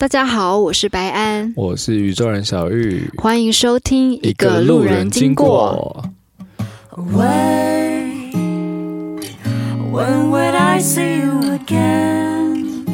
大家好，我是白安，我是宇宙人小玉，欢迎收听一个路人经过。When would I see you again？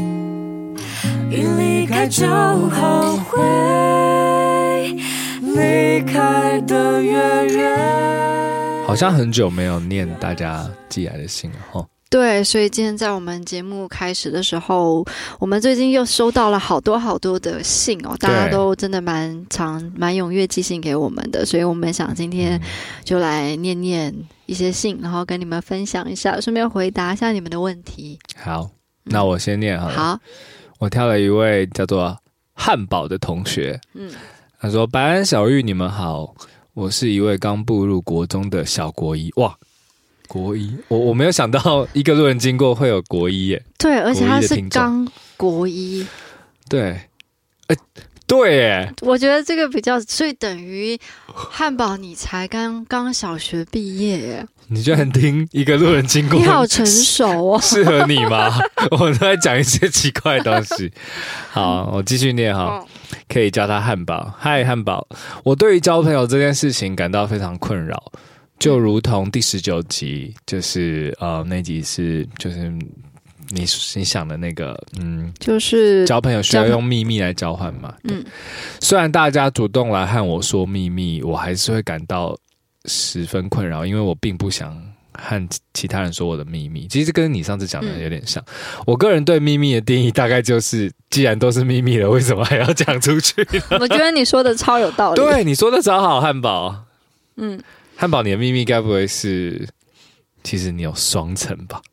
一离开就后悔，离开的越远。好像很久没有念大家寄来的信了哈。对，所以今天在我们节目开始的时候，我们最近又收到了好多好多的信哦，大家都真的蛮常、蛮踊跃寄信给我们的，所以我们想今天就来念念一些信，然后跟你们分享一下，顺便回答一下你们的问题。好，那我先念好了。嗯、好，我挑了一位叫做汉堡的同学，嗯，他说：“白安、小玉，你们好，我是一位刚步入国中的小国一，哇。”国一，我我没有想到一个路人经过会有国一耶。对，而且他是刚国一。对，哎，对耶。我觉得这个比较，所以等于汉堡，你才刚刚小学毕业耶。你居然听一个路人经过，你好成熟哦。适合你吗？我都在讲一些奇怪的东西。好，我继续念哈，可以叫他汉堡。嗨，汉堡，我对于交朋友这件事情感到非常困扰。就如同第十九集，就是呃，那集是就是你你想的那个，嗯，就是交朋友需要用秘密来交换嘛。嗯，虽然大家主动来和我说秘密，我还是会感到十分困扰，因为我并不想和其他人说我的秘密。其实跟你上次讲的有点像。嗯，我个人对秘密的定义大概就是，既然都是秘密了，为什么还要讲出去？我觉得你说的超有道理。对，你说的超好，汉堡。嗯。汉堡，你的秘密该不会是，其实你有双层吧？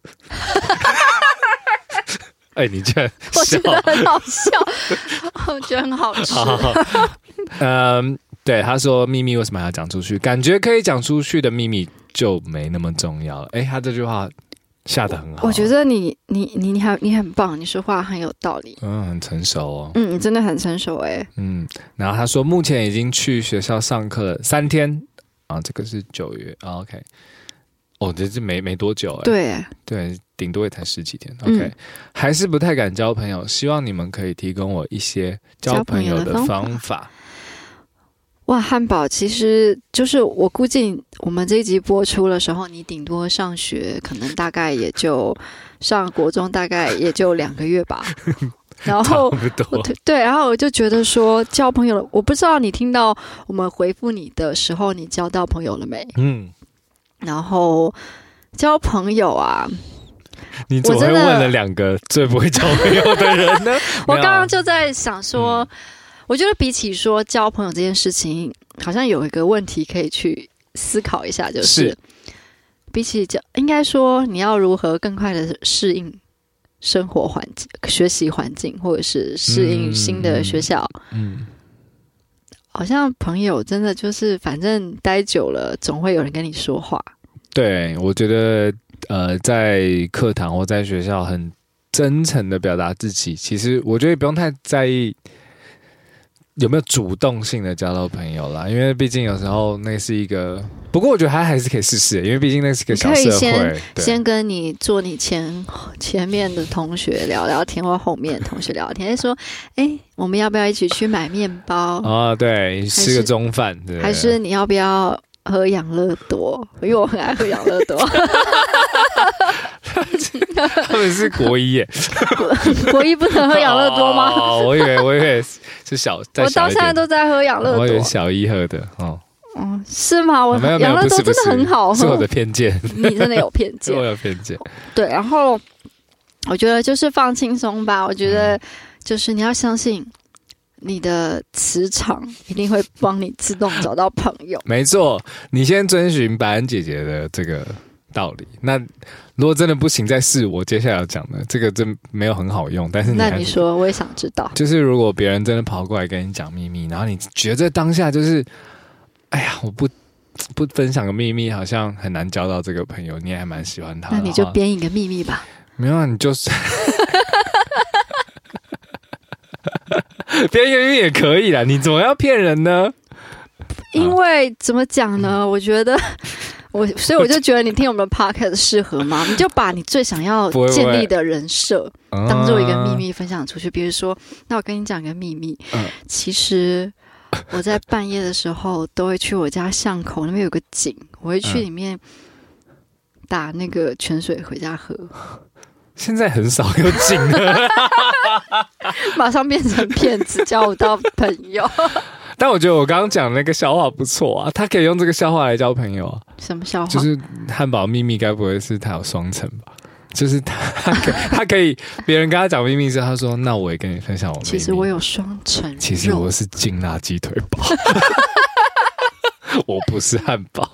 哎、欸，你居然我觉得很好笑，我觉得很好吃。嗯，对，他说秘密为什么要讲出去？感觉可以讲出去的秘密就没那么重要了。哎、欸，他这句话下得很好。我觉得你你你你很你很棒，你说话很有道理。嗯，很成熟哦。嗯，你真的很成熟哎、欸。嗯，然后他说目前已经去学校上课了三天。啊，这个是九月、啊、OK，哦，这是没没多久哎，对。对，顶多也才十几天，OK，、嗯、还是不太敢交朋友，希望你们可以提供我一些交朋友的方法。方法。哇，汉堡，其实就是我估计我们这一集播出的时候，你顶多上学，可能大概也就上国中，大概也就两个月吧。然后对，然后我就觉得说交朋友了，我不知道你听到我们回复你的时候，你交到朋友了没？嗯，然后交朋友啊，你怎么会问了两个最不会交朋友的人呢？我刚刚就在想说，我觉得比起说交朋友这件事情，好像有一个问题可以去思考一下，就是，是比起交，应该说你要如何更快的适应。生活环境、学习环境，或者是适应新的学校，嗯，嗯，好像朋友真的就是，反正待久了，总会有人跟你说话。对，我觉得，呃，在课堂或在学校，很真诚的表达自己，其实我觉得不用太在意。有没有主动性的交到朋友啦？因为毕竟有时候那是一个，不过我觉得他还是可以试试，因为毕竟那是个小社会。可以先先跟你坐你前前面的同学聊聊天，或后面的同学聊天，说：“哎，我们要不要一起去买面包？”啊，对，吃个中饭，对。还是你要不要喝养乐多？因为我很爱喝养乐多。他们是国一耶，国，国一不能喝养乐多吗？哦，我以为我以为是小，小，我到现在都在喝养乐多。我以为小一喝的哦。哦，是吗？我养乐多真的很好喝。是我的偏见，你真的有偏见，我有偏见。对，然后我觉得就是放轻松吧。我觉得就是你要相信你的磁场一定会帮你自动找到朋友。没错，你先遵循白安姐姐的这个。道理。那如果真的不行，再试我接下来要讲的这个真没有很好用。但是你，那你说，我也想知道。就是如果别人真的跑过来跟你讲秘密，然后你觉得当下就是，哎呀，我不不分享个秘密，好像很难交到这个朋友。你也还蛮喜欢他，那你就编一个秘密吧。没有啊，你就是 编一个秘密也可以啦。你怎么要骗人呢？因为怎么讲呢？我觉得。我所以我就觉得你听我们的 podcast 适合吗？你就把你最想要建立的人设当做一个秘密分享出去。比如说，那我跟你讲个秘密，其实我在半夜的时候都会去我家巷口那边有个井，我会去里面打那个泉水回家喝。现在很少有井了，马上变成骗子，交不到朋友。但我觉得我刚刚讲那个笑话不错啊，他可以用这个笑话来交朋友啊。什么笑话？就是汉堡秘密，该不会是他有双层吧？就是他，他可以，别人跟他讲秘密之后，他说：“那我也跟你分享我秘密。”其实我有双层，其实我是劲辣鸡腿堡，我不是汉堡。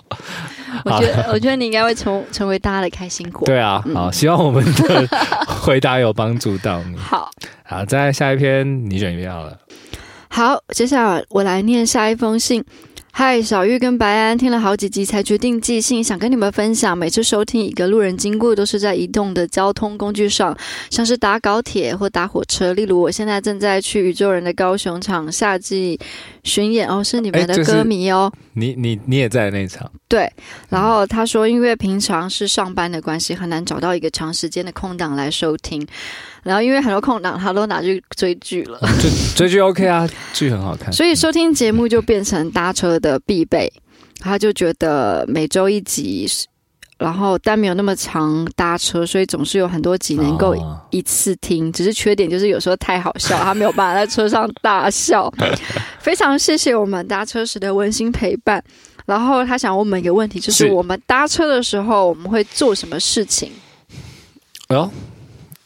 我觉得，我觉得你应该会成成为大家的开心果。对啊，好，希望我们的回答有帮助到你。好，好，再下一篇，你选一篇好了。好，接下来我来念下一封信。嗨，小玉跟白安听了好几集才决定寄信，想跟你们分享。每次收听一个路人经过，都是在移动的交通工具上，像是搭高铁或搭火车。例如，我现在正在去宇宙人的高雄场夏季巡演哦，是你们的歌迷哦。欸、你你你也在那场？对。然后他说，因为平常是上班的关系，很难找到一个长时间的空档来收听。然后因为很多空档，他都拿去追剧了。追 追剧 OK 啊，剧很好看。所以收听节目就变成搭车的必备。他就觉得每周一集，然后但没有那么长搭车，所以总是有很多集能够一次听。只是缺点就是有时候太好笑，他没有办法在车上大笑。非常谢谢我们搭车时的温馨陪伴。然后他想问我们一个问题，就是我们搭车的时候我们会做什么事情？哦，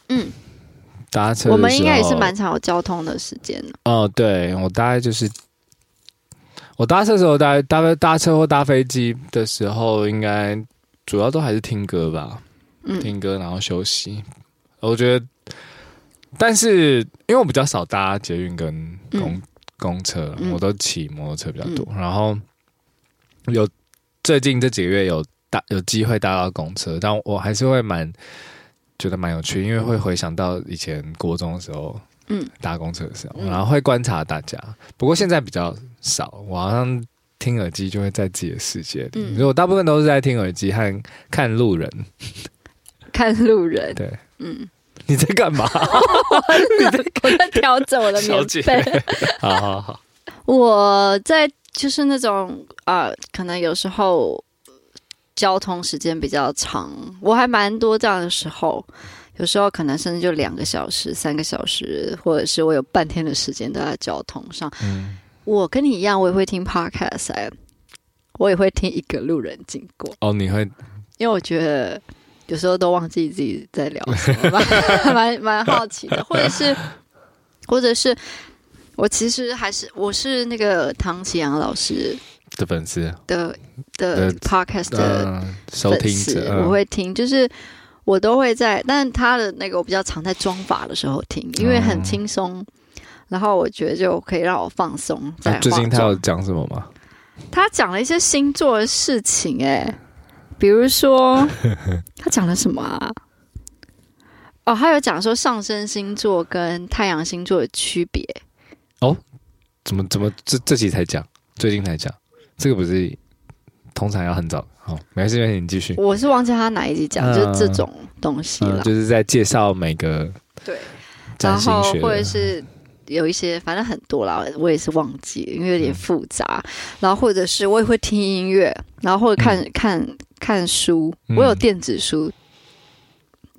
嗯。搭车，我们应该也是蛮常有交通的时间的。哦，对，我大概就是我搭车的时候，搭搭搭车或搭飞机的时候，应该主要都还是听歌吧。嗯，听歌然后休息。我觉得，但是因为我比较少搭捷运跟公、嗯、公车，我都骑摩托车比较多。嗯、然后有最近这几个月有搭有机会搭到公车，但我还是会蛮。觉得蛮有趣，因为会回想到以前国中的时候，嗯，搭公车的时候，然后会观察大家。不过现在比较少，我好像听耳机就会在自己的世界里。嗯，我大部分都是在听耳机和看路人，看路人。对，嗯，你在干嘛？你在我在调整我的棉被。好好好，我在就是那种啊、呃，可能有时候。交通时间比较长，我还蛮多这样的时候，有时候可能甚至就两个小时、三个小时，或者是我有半天的时间都在交通上。嗯，我跟你一样，我也会听 podcast，我也会听一个路人经过。哦，你会？因为我觉得有时候都忘记自己在聊什么，蛮蛮好奇的，或者是，或者是我其实还是我是那个唐启阳老师。的粉丝的的 podcast 的收听者，我会听，就是我都会在，但他的那个我比较常在装法的时候听，因为很轻松，然后我觉得就可以让我放松。在最近他有讲什么吗？他讲了一些星座的事情，哎，比如说 他讲了什么啊？哦，他有讲说上升星座跟太阳星座的区别。哦，怎么怎么这这期才讲？最近才讲？这个不是通常要很早，好，没事没事，你继续。我是忘记他哪一集讲，嗯、就是这种东西了、嗯，就是在介绍每个对，然后或者是有一些，反正很多啦，我也是忘记，因为有点复杂。嗯、然后或者是我也会听音乐，然后或者看、嗯、看看书，我有电子书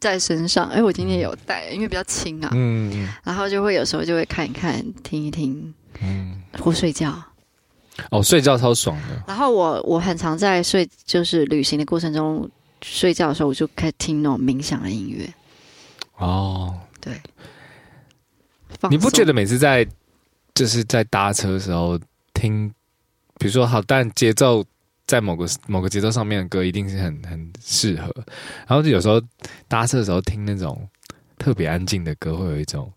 在身上，哎、嗯，我今天有带，因为比较轻啊，嗯，然后就会有时候就会看一看，听一听，嗯，或睡觉。哦，睡觉超爽的。然后我我很常在睡，就是旅行的过程中睡觉的时候，我就开始听那种冥想的音乐。哦，对。你不觉得每次在就是在搭车的时候听，比如说好，但节奏在某个某个节奏上面的歌一定是很很适合。然后就有时候搭车的时候听那种特别安静的歌，会有一种。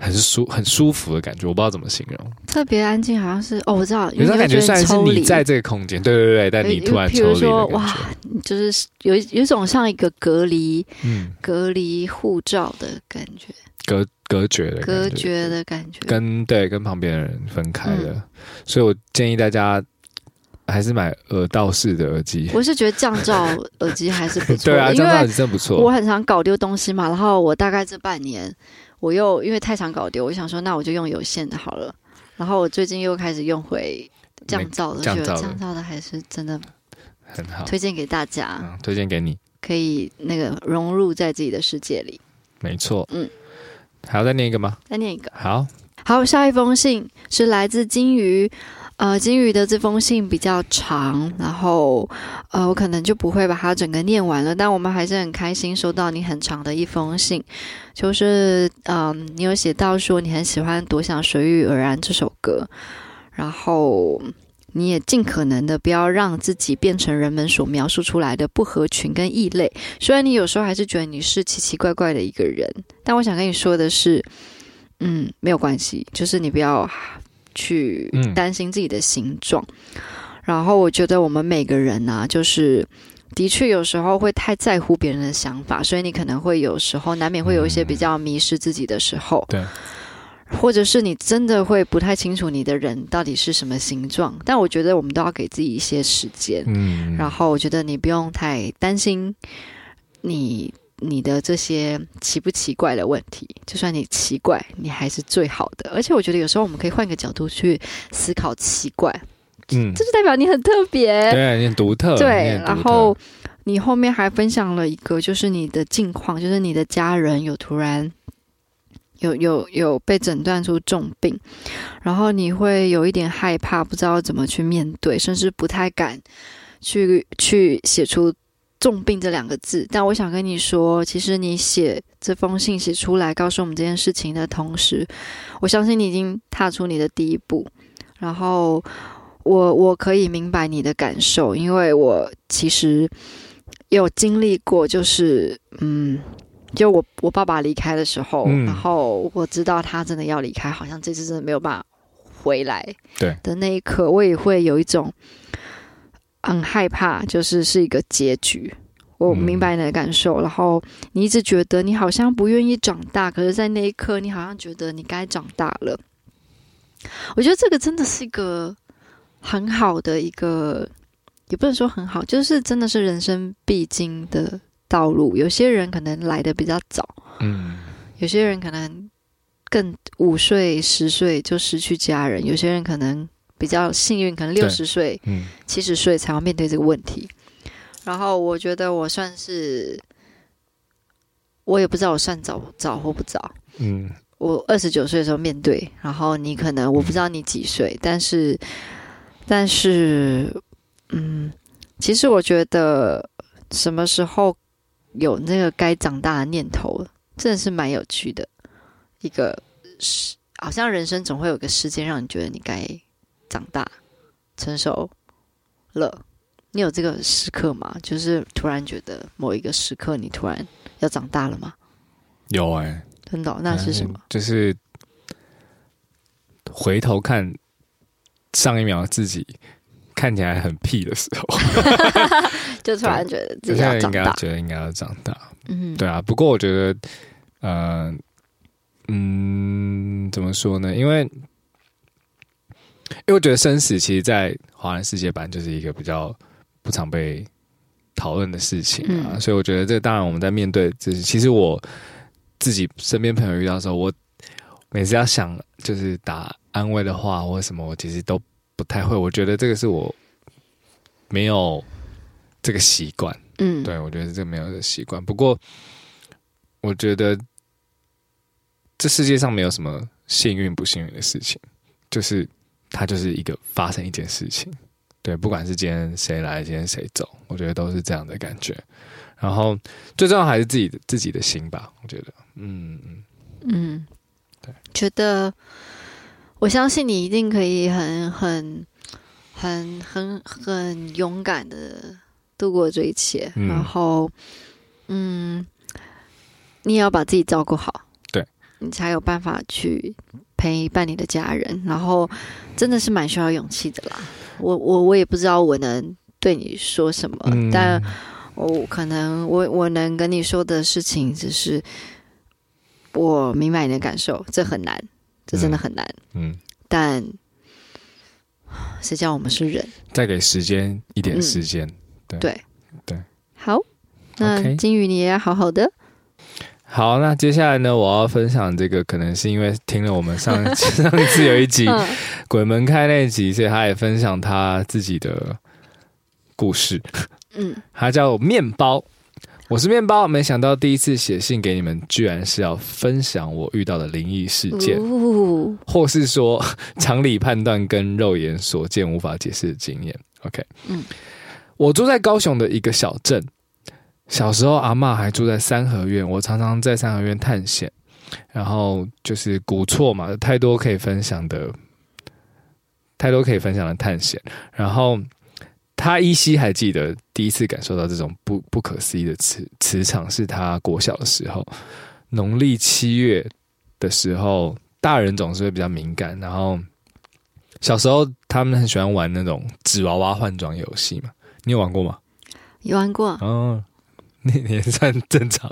很舒很舒服的感觉，我不知道怎么形容。特别安静，好像是哦，我知道，有种感觉算是你在这个空间，对对对，但你突然说哇，就是有有一种像一个隔离，嗯，隔离护照的感觉，隔隔绝的隔绝的感觉，跟对跟旁边的人分开了。嗯、所以我建议大家还是买耳道式的耳机。我是觉得降噪 耳机还是不错，对啊，降噪耳机真不错。我很常搞丢东西嘛，然后我大概这半年，我又因为太常搞丢，我想说那我就用有线的好了。然后我最近又开始用回降噪的，觉得降噪的还是真的很好，推荐给大家，嗯，推荐给你，可以那个融入在自己的世界里。没错，嗯，还要再念一个吗？再念一个，好，好，下一封信是来自金鱼。呃，金鱼的这封信比较长，然后呃，我可能就不会把它整个念完了。但我们还是很开心收到你很长的一封信，就是嗯、呃，你有写到说你很喜欢《独享随遇而安》这首歌，然后你也尽可能的不要让自己变成人们所描述出来的不合群跟异类。虽然你有时候还是觉得你是奇奇怪怪的一个人，但我想跟你说的是，嗯，没有关系，就是你不要。去担心自己的形状，嗯，然后我觉得我们每个人呢，啊，就是的确有时候会太在乎别人的想法，所以你可能会有时候难免会有一些比较迷失自己的时候，对，或者是你真的会不太清楚你的人到底是什么形状，但我觉得我们都要给自己一些时间，嗯，然后我觉得你不用太担心你。你的这些奇不奇怪的问题，就算你奇怪，你还是最好的。而且我觉得有时候我们可以换个角度去思考奇怪，嗯，这就代表你很特别，对，你很独特，对。然后你后面还分享了一个，就是你的近况，就是你的家人有突然有有有被诊断出重病，然后你会有一点害怕，不知道怎么去面对，甚至不太敢去去写出。重病这两个字，但我想跟你说，其实你写这封信写出来，告诉我们这件事情的同时，我相信你已经踏出你的第一步。然后我我可以明白你的感受，因为我其实有经历过，就是嗯，就我我爸爸离开的时候，嗯，然后我知道他真的要离开，好像这次真的没有办法回来。对的那一刻，我也会有一种。很害怕，就是是一个结局。我明白你的感受，嗯，然后你一直觉得你好像不愿意长大，可是，在那一刻，你好像觉得你该长大了。我觉得这个真的是一个很好的一个，也不能说很好，就是真的是人生必经的道路。有些人可能来的比较早，嗯，有些人可能更五岁、十岁就失去家人，有些人可能。比较幸运，可能六十岁、七十岁才要面对这个问题。然后我觉得我算是，我也不知道我算早早或不早。嗯，我二十九岁的时候面对，然后你可能我不知道你几岁，嗯、但是，但是，嗯，其实我觉得什么时候有那个该长大的念头，真的是蛮有趣的。一个是好像人生总会有个时间让你觉得你该。长大，成熟了，你有这个时刻吗？就是突然觉得某一个时刻，你突然要长大了吗？有哎、欸，真的、哦？那是什么？就是回头看上一秒自己看起来很屁的时候，就突然觉得自己要长大，觉得应该要长大。嗯，对啊。不过我觉得，呃，嗯，怎么说呢？因为。因为我觉得生死其实，在华人世界版就是一个比较不常被讨论的事情啊，嗯、所以我觉得这当然我们在面对，就是其实我自己身边朋友遇到的时候，我每次要想就是打安慰的话或什么，我其实都不太会。我觉得这个是我没有这个习惯，嗯，对，我觉得这个没有这个习惯。不过我觉得这世界上没有什么幸运不幸运的事情，就是。它就是一个发生一件事情，对，不管是今天谁来，今天谁走，我觉得都是这样的感觉。然后最重要还是自己的自己的心吧，我觉得，嗯嗯嗯，对，觉得我相信你一定可以很很很很很勇敢的度过这一切。嗯、然后，嗯，你也要把自己照顾好，对，你才有办法去。陪伴你的家人，然后真的是蛮需要勇气的啦。我我我也不知道我能对你说什么，嗯、但我可能我我能跟你说的事情，只是我明白你的感受，这很难，这真的很难。嗯，但谁叫我们是人？再给时间一点时间，嗯、对对对。好，那金鱼你也要好好的。好，那接下来呢，我要分享这个，可能是因为听了我们上一次 上一次有一集鬼门开那一集，所以他也分享他自己的故事。嗯，他叫面包，我是面包，没想到第一次写信给你们，居然是要分享我遇到的灵异事件，哦、或是说常理判断跟肉眼所见无法解释的经验。OK，嗯，我住在高雄的一个小镇。小时候，阿嬷还住在三合院，我常常在三合院探险，然后就是古厝嘛，太多可以分享的，太多可以分享的探险。然后他依稀还记得第一次感受到这种不不可思议的磁磁场，是他国小的时候，农历七月的时候，大人总是会比较敏感。然后小时候他们很喜欢玩那种纸娃娃换装游戏嘛，你有玩过吗？有玩过，哦。你 也算正常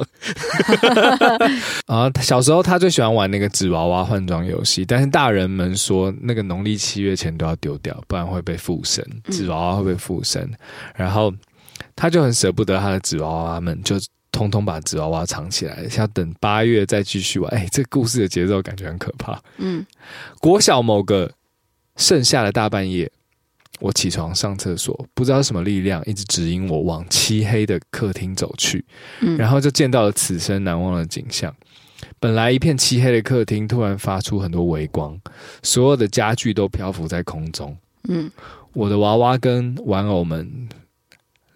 啊！小时候他最喜欢玩那个纸娃娃换装游戏，但是大人们说那个农历七月前都要丢掉，不然会被附身，纸娃娃会被附身。然后他就很舍不得他的纸娃娃们，就通通把纸娃娃藏起来，要等八月再继续玩。哎，这故事的节奏感觉很可怕。嗯，国小某个盛夏的大半夜。我起床上厕所，不知道什么力量一直指引我往漆黑的客厅走去，嗯，然后就见到了此生难忘的景象。本来一片漆黑的客厅，突然发出很多微光，所有的家具都漂浮在空中，嗯，我的娃娃跟玩偶们，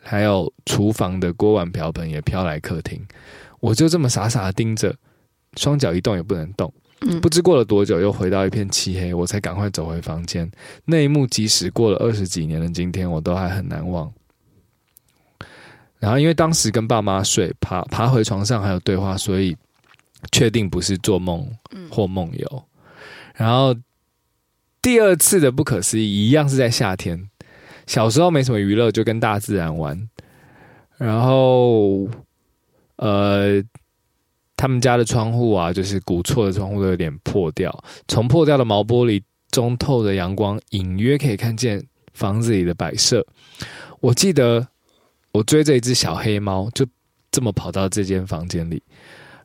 还有厨房的锅碗瓢盆也飘来客厅，我就这么傻傻的盯着，双脚一动也不能动。不知过了多久，又回到一片漆黑，我才赶快走回房间。那一幕，即使过了二十几年的今天，我都还很难忘。然后，因为当时跟爸妈睡，爬爬回床上还有对话，所以确定不是做梦或梦游。然后，第二次的不可思议，一样是在夏天。小时候没什么娱乐，就跟大自然玩。然后，呃。他们家的窗户啊，就是古厝的窗户都有点破掉，从破掉的毛玻璃中透着阳光，隐约可以看见房子里的摆设。我记得我追着一只小黑猫，就这么跑到这间房间里，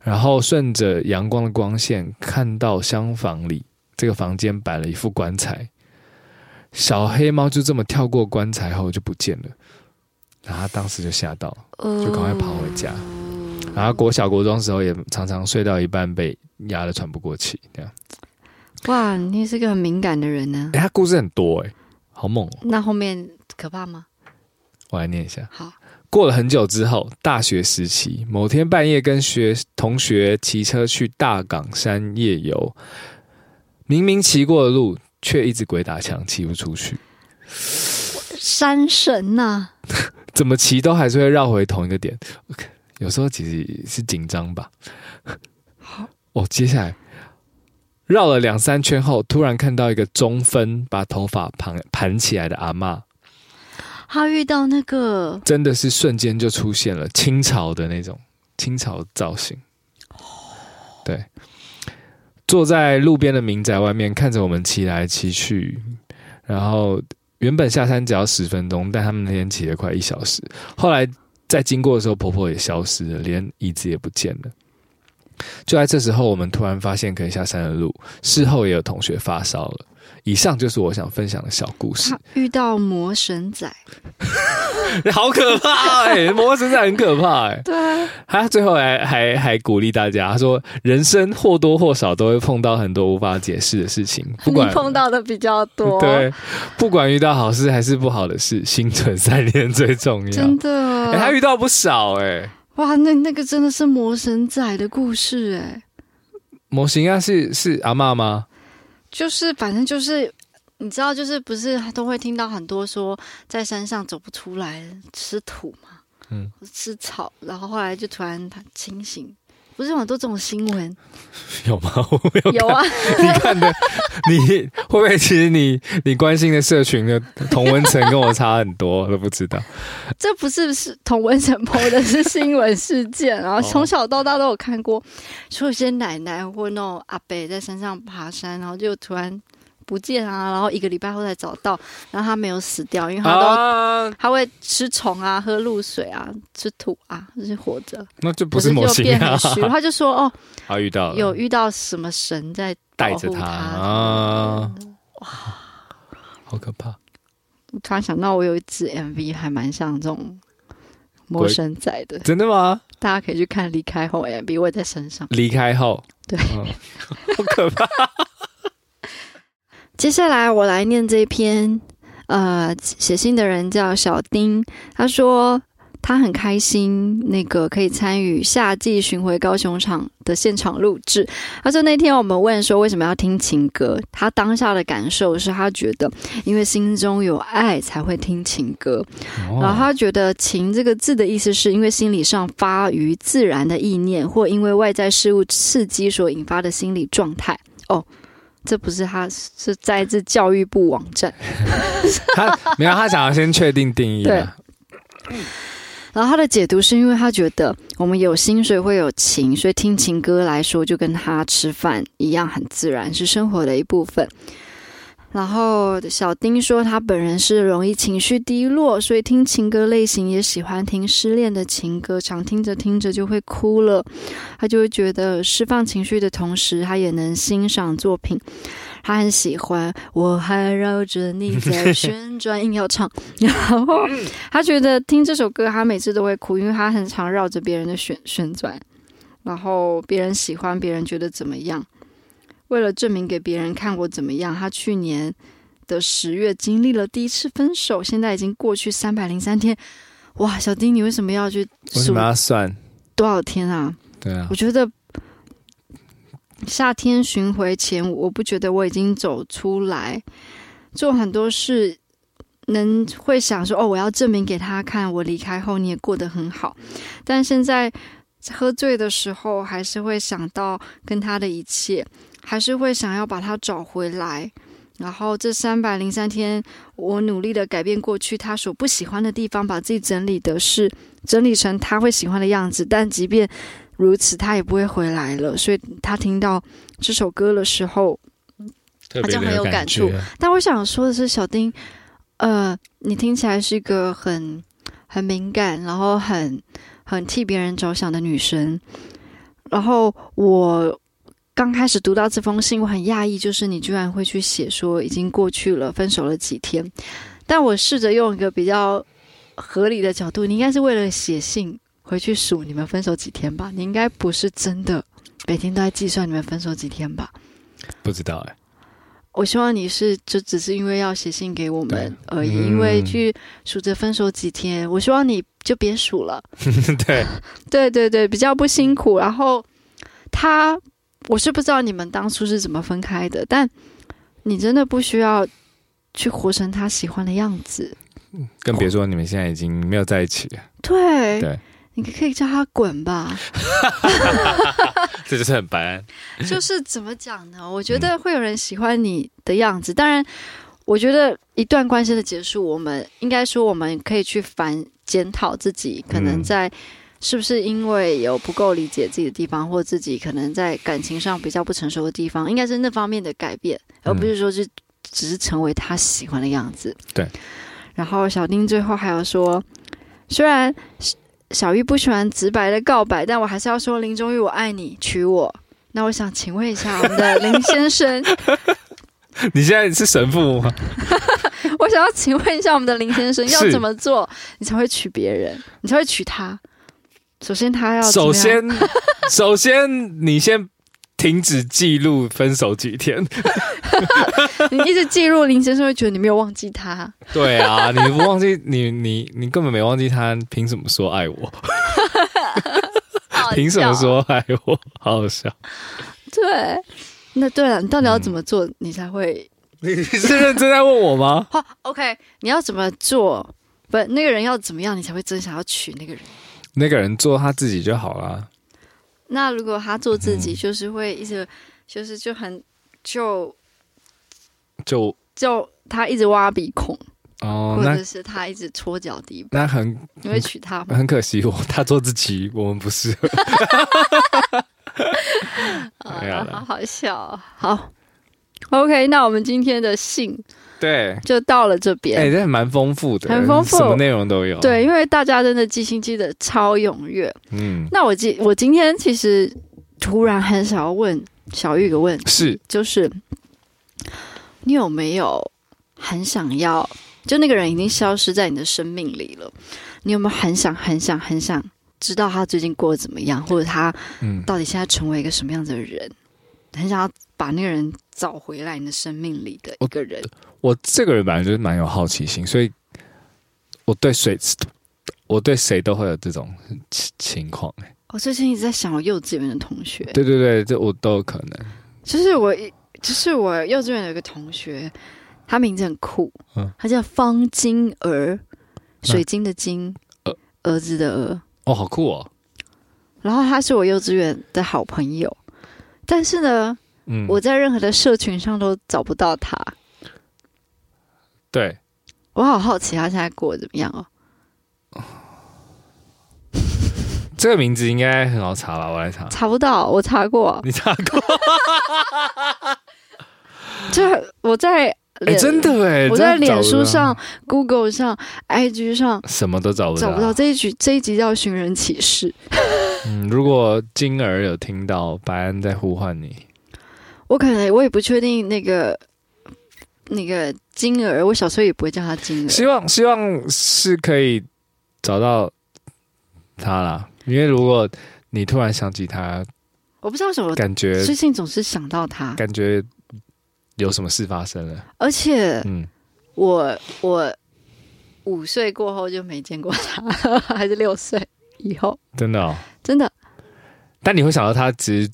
然后顺着阳光的光线，看到厢房里这个房间摆了一副棺材，小黑猫就这么跳过棺材后就不见了，然后他当时就吓到，就赶快跑回家。然后国小国中的时候也常常睡到一半被压得喘不过气，这样。哇，你是个很敏感的人呢。哎，他故事很多哎，好猛哦。那后面可怕吗？我来念一下。好，过了很久之后，大学时期，某天半夜跟学同学骑车去大港山夜游，明明骑过的路，却一直鬼打墙，骑不出去。山神呐、啊，怎么骑都还是会绕回同一个点。OK。有时候其实是紧张吧。好，哦，接下来绕了两三圈后，突然看到一个中分、把头发盘盘起来的阿嬷。他遇到那个，真的是瞬间就出现了清朝的那种清朝造型。对，坐在路边的民宅外面，看着我们骑来骑去。然后原本下山只要十分钟，但他们那天骑了快一小时。后来。在经过的时候，婆婆也消失了，连椅子也不见了。就在这时候，我们突然发现可以下山的路。事后也有同学发烧了。以上就是我想分享的小故事。遇到魔神仔，好可怕哎、欸！魔神仔很可怕哎、欸。对，他最后还还还鼓励大家，他说：“人生或多或少都会碰到很多无法解释的事情，不管碰到的比较多。对，不管遇到好事还是不好的事，心存善念最重要。真的，欸、他遇到不少哎、欸。哇，那那个真的是魔神仔的故事哎、欸。模型啊，是是阿嬷吗？就是，反正就是，你知道，就是不是都会听到很多说在山上走不出来，吃土嘛，嗯，吃草，然后后来就突然他清醒，不是有很多这种新闻？有吗？我没有。有啊，你看的，你会不会其实你你关心的社群的同温层跟我差很多，我都不知道。这不是是同温层 po 的是新闻事件，然后从小到大都有看过，说有些奶奶或那种阿伯在山上爬山，然后就突然不见啊，然后一个礼拜后才找到，然后他没有死掉，因为他都、啊、他会吃虫啊，喝露水啊，吃土啊，就是活着。那就不是魔星啊。他就说哦，他遇到有遇到什么神在带着他啊？哇，好可怕！我突然想到，我有一支 MV 还蛮像这种魔神仔的，真的吗？大家可以去看《离开后》MV，我也在身上。离开后，对，哦、好可怕。接下来我来念这篇，呃，写信的人叫小丁，他说他很开心，那个可以参与夏季巡回高雄场的现场录制。他说那天我们问说为什么要听情歌，他当下的感受是他觉得因为心中有爱才会听情歌，哦、然后他觉得“情”这个字的意思是因为心理上发于自然的意念，或因为外在事物刺激所引发的心理状态。哦。这不是他，是在自教育部网站。他没有，他想要先确定定义。对。然后他的解读是因为他觉得我们有心，所以会有情，所以听情歌来说，就跟他吃饭一样，很自然，是生活的一部分。然后小丁说，他本人是容易情绪低落，所以听情歌类型也喜欢听失恋的情歌，常听着听着就会哭了。他就会觉得释放情绪的同时，他也能欣赏作品。他很喜欢，我还绕着你在 旋转，硬要唱。然后他觉得听这首歌，他每次都会哭，因为他很常绕着别人的旋旋转，然后别人喜欢，别人觉得怎么样。为了证明给别人看我怎么样，他去年的十月经历了第一次分手，现在已经过去三百零三天。哇，小丁，你为什么要去？为什么要算多少天啊？对啊，我觉得夏天巡回前，我不觉得我已经走出来，做很多事，能会想说哦，我要证明给他看，我离开后你也过得很好。但现在喝醉的时候，还是会想到跟他的一切。还是会想要把他找回来，然后这三百零三天，我努力的改变过去他所不喜欢的地方，把自己整理的是整理成他会喜欢的样子。但即便如此，他也不会回来了。所以他听到这首歌的时候，他就很有感触。但我想说的是，小丁，呃，你听起来是一个很很敏感，然后很很替别人着想的女生。然后我。刚开始读到这封信，我很讶异，就是你居然会去写说已经过去了，分手了几天。但我试着用一个比较合理的角度，你应该是为了写信回去数你们分手几天吧？你应该不是真的每天都在计算你们分手几天吧？不知道哎、欸。我希望你是就只是因为要写信给我们而已，嗯、因为去数着分手几天。我希望你就别数了。对对对对，比较不辛苦。然后他。我是不知道你们当初是怎么分开的，但你真的不需要去活成他喜欢的样子，更别说你们现在已经没有在一起了。对对，你可以叫他滚吧。这就是很白。就是怎么讲呢？我觉得会有人喜欢你的样子。当然，我觉得一段关系的结束，我们应该说我们可以去反检讨自己，可能在。是不是因为有不够理解自己的地方，或自己可能在感情上比较不成熟的地方，应该是那方面的改变，而不是说就只是成为他喜欢的样子。对。然后小丁最后还要说，虽然小玉不喜欢直白的告白，但我还是要说林中玉，我爱你，娶我。那我想请问一下我们的林先生，你现在是神父吗？我想要请问一下我们的林先生，要怎么做你才会娶别人，你才会娶她？首先，他要首先，首先，你先停止记录分手几天。你一直记录，林先生会觉得你没有忘记他。对啊，你不忘记你，你你根本没忘记他，凭什么说爱我？凭什么说爱我？好好笑。对，那对了，你到底要怎么做，你才会？你你是认真在问我吗？好，OK，你要怎么做？不，那个人要怎么样，你才会真想要娶那个人？那个人做他自己就好了。那如果他做自己，就是会一直，嗯、就是就很就就就他一直挖鼻孔哦，或者是他一直搓脚底板，那很你会娶他吗？很可惜，我他做自己，我们不适合。哎呀，好好笑，好。OK，那我们今天的信对就到了这边。哎、欸，这蛮丰富的，很丰富，什么内容都有。对，因为大家真的寄信寄的超踊跃。嗯，那我今我今天其实突然很想要问小玉一个问题，是就是你有没有很想要，就那个人已经消失在你的生命里了，你有没有很想很想很想知道他最近过得怎么样，或者他到底现在成为一个什么样子的人？嗯、很想要把那个人找回来你的生命里的一个人。我，我这个人本来就是蛮有好奇心，所以我对谁，我对谁都会有这种情情况。我最近一直在想我幼稚园的同学。对对对，这我都有可能。就是我，就是我幼稚园有一个同学，他名字很酷，嗯，他叫方金儿，水晶的晶，儿、呃、儿子的儿。哦，好酷哦！然后他是我幼稚园的好朋友，但是呢，嗯，我在任何的社群上都找不到他。对，我好好奇他现在过得怎么样哦。这个名字应该很好查吧？我来查，查不到，我查过，你查过？就我在。哎，真的哎！我在脸书上、Google 上、IG 上，什么都找不到。找不到这一局，这一集叫寻人启事。嗯，如果金儿有听到，白安在呼唤你。我可能我也不确定那个那个金儿，我小时候也不会叫他金儿。希望希望是可以找到他啦，因为如果你突然想起他，我不知道什么感觉，最近总是想到他，感觉。有什么事发生了？而且，嗯，我我五岁过后就没见过他，还是六岁以后？真的哦，真的。但你会想到他，只是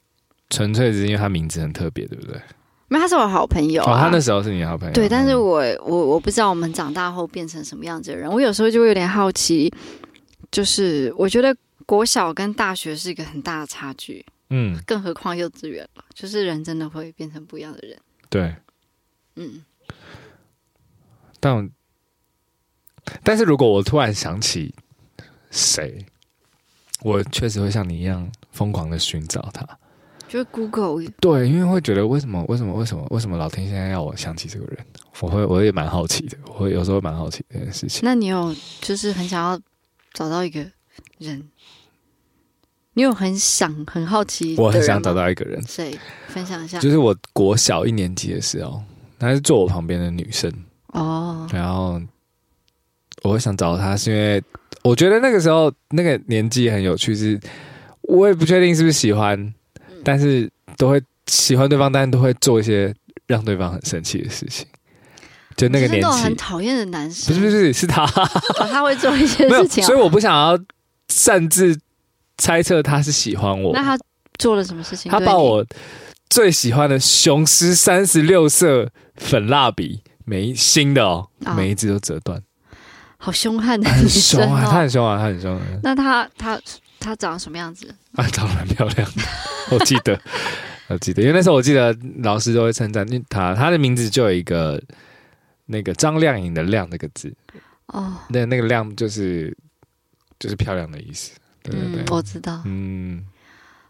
纯粹只是因为他名字很特别，对不对？没，他是我好朋友啊。哦，他那时候是你好朋友。对，但是我我我不知道我们长大后变成什么样子的人。我有时候就会有点好奇，就是我觉得国小跟大学是一个很大的差距，嗯，更何况幼稚园了，就是人真的会变成不一样的人。对，嗯，但但是如果我突然想起谁，我确实会像你一样疯狂的寻找他，就 Google。对，因为会觉得为什么为什么为什么为什么老天现在要我想起这个人？我会我也蛮好奇的，我会有时候蛮好奇这件事情。那你有就是很想要找到一个人？你有很想很好奇，我很想找到一个人，谁分享一下？就是我国小一年级的时候，她是坐我旁边的女生哦。然后我会想找她，是因为我觉得那个时候那个年纪很有趣，是我也不确定是不是喜欢，嗯、但是都会喜欢对方，但是都会做一些让对方很生气的事情。就那个年纪很讨厌的男生，不是不是是他，哦、他会做一些 事情，所以我不想要擅自。猜测他是喜欢我，那他做了什么事情？他把我最喜欢的雄狮三十六色粉蜡笔，每一新的哦，哦每一支都折断，好凶悍的女生，很凶啊！他很凶啊，他很凶。那他他他长什么样子？啊，长得蛮漂亮的，我记得，我记得，因为那时候我记得老师都会称赞他，他的名字就有一个那个张靓颖的“靓”那个字哦，那那个“靓”就是就是漂亮的意思。对对对，嗯，我知道。嗯，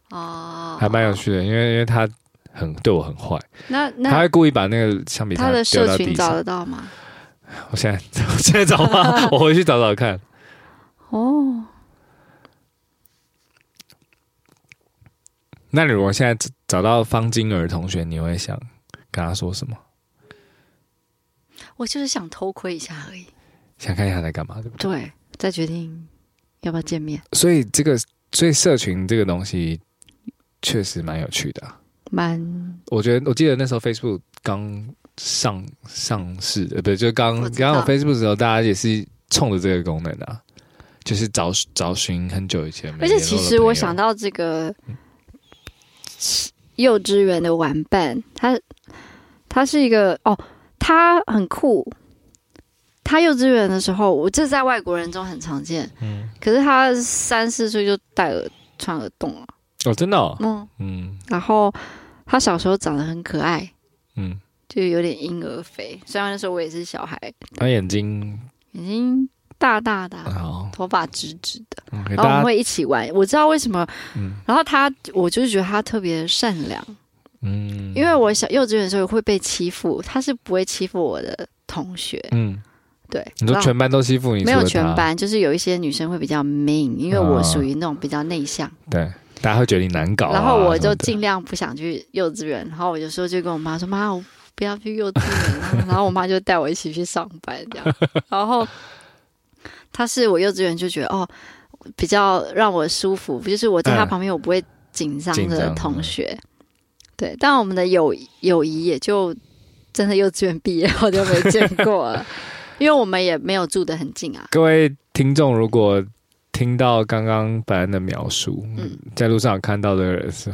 哦，还蛮有趣的，因为因为他很对我很坏，那那他会故意把那个橡皮擦他的社群找得到吗？我现在 我现在找吗？我回去找找看。哦，那你如果现在找到方金儿同学，你会想跟他说什么？我就是想偷窥一下而已，想看一下他在干嘛，对不对？对，再决定。要不要见面？所以这个，所以社群这个东西确实蛮有趣的，蛮。我觉得，我记得那时候 Facebook 刚上上市，呃，不对，就刚刚有 Facebook 的时候，大家也是冲着这个功能的，就是找找寻很久以前。而且，其实我想到这个幼稚园的玩伴，他他是一个哦，他很酷。他幼稚园的时候，我这在外国人中很常见。嗯，可是他三四岁就戴耳穿耳洞了。哦，真的哦。嗯嗯。然后他小时候长得很可爱。嗯。就有点婴儿肥，虽然那时候我也是小孩。他眼睛眼睛大大的，头发直直的。然后我们会一起玩。我知道为什么。嗯。然后他，我就是觉得他特别善良。嗯，因为我小幼稚园的时候会被欺负，他是不会欺负我的同学。嗯，对。你说全班都欺负你？没有全班，就是有一些女生会比较 mean，因为我属于那种比较内向。哦、对，大家会觉得你难搞、啊。然后我就尽量不想去幼稚园，然后我有时候就跟我妈说：“妈，我不要去幼稚园。”然后我妈就带我一起去上班，这样。然后他是我幼稚园就觉得哦，比较让我舒服，就是我在他旁边我不会紧张的同学。对，但我们的友友谊也就真的幼稚园毕业后就没见过了，因为我们也没有住得很近啊。各位听众，如果听到刚刚白安的描述，嗯，在路上看到的人是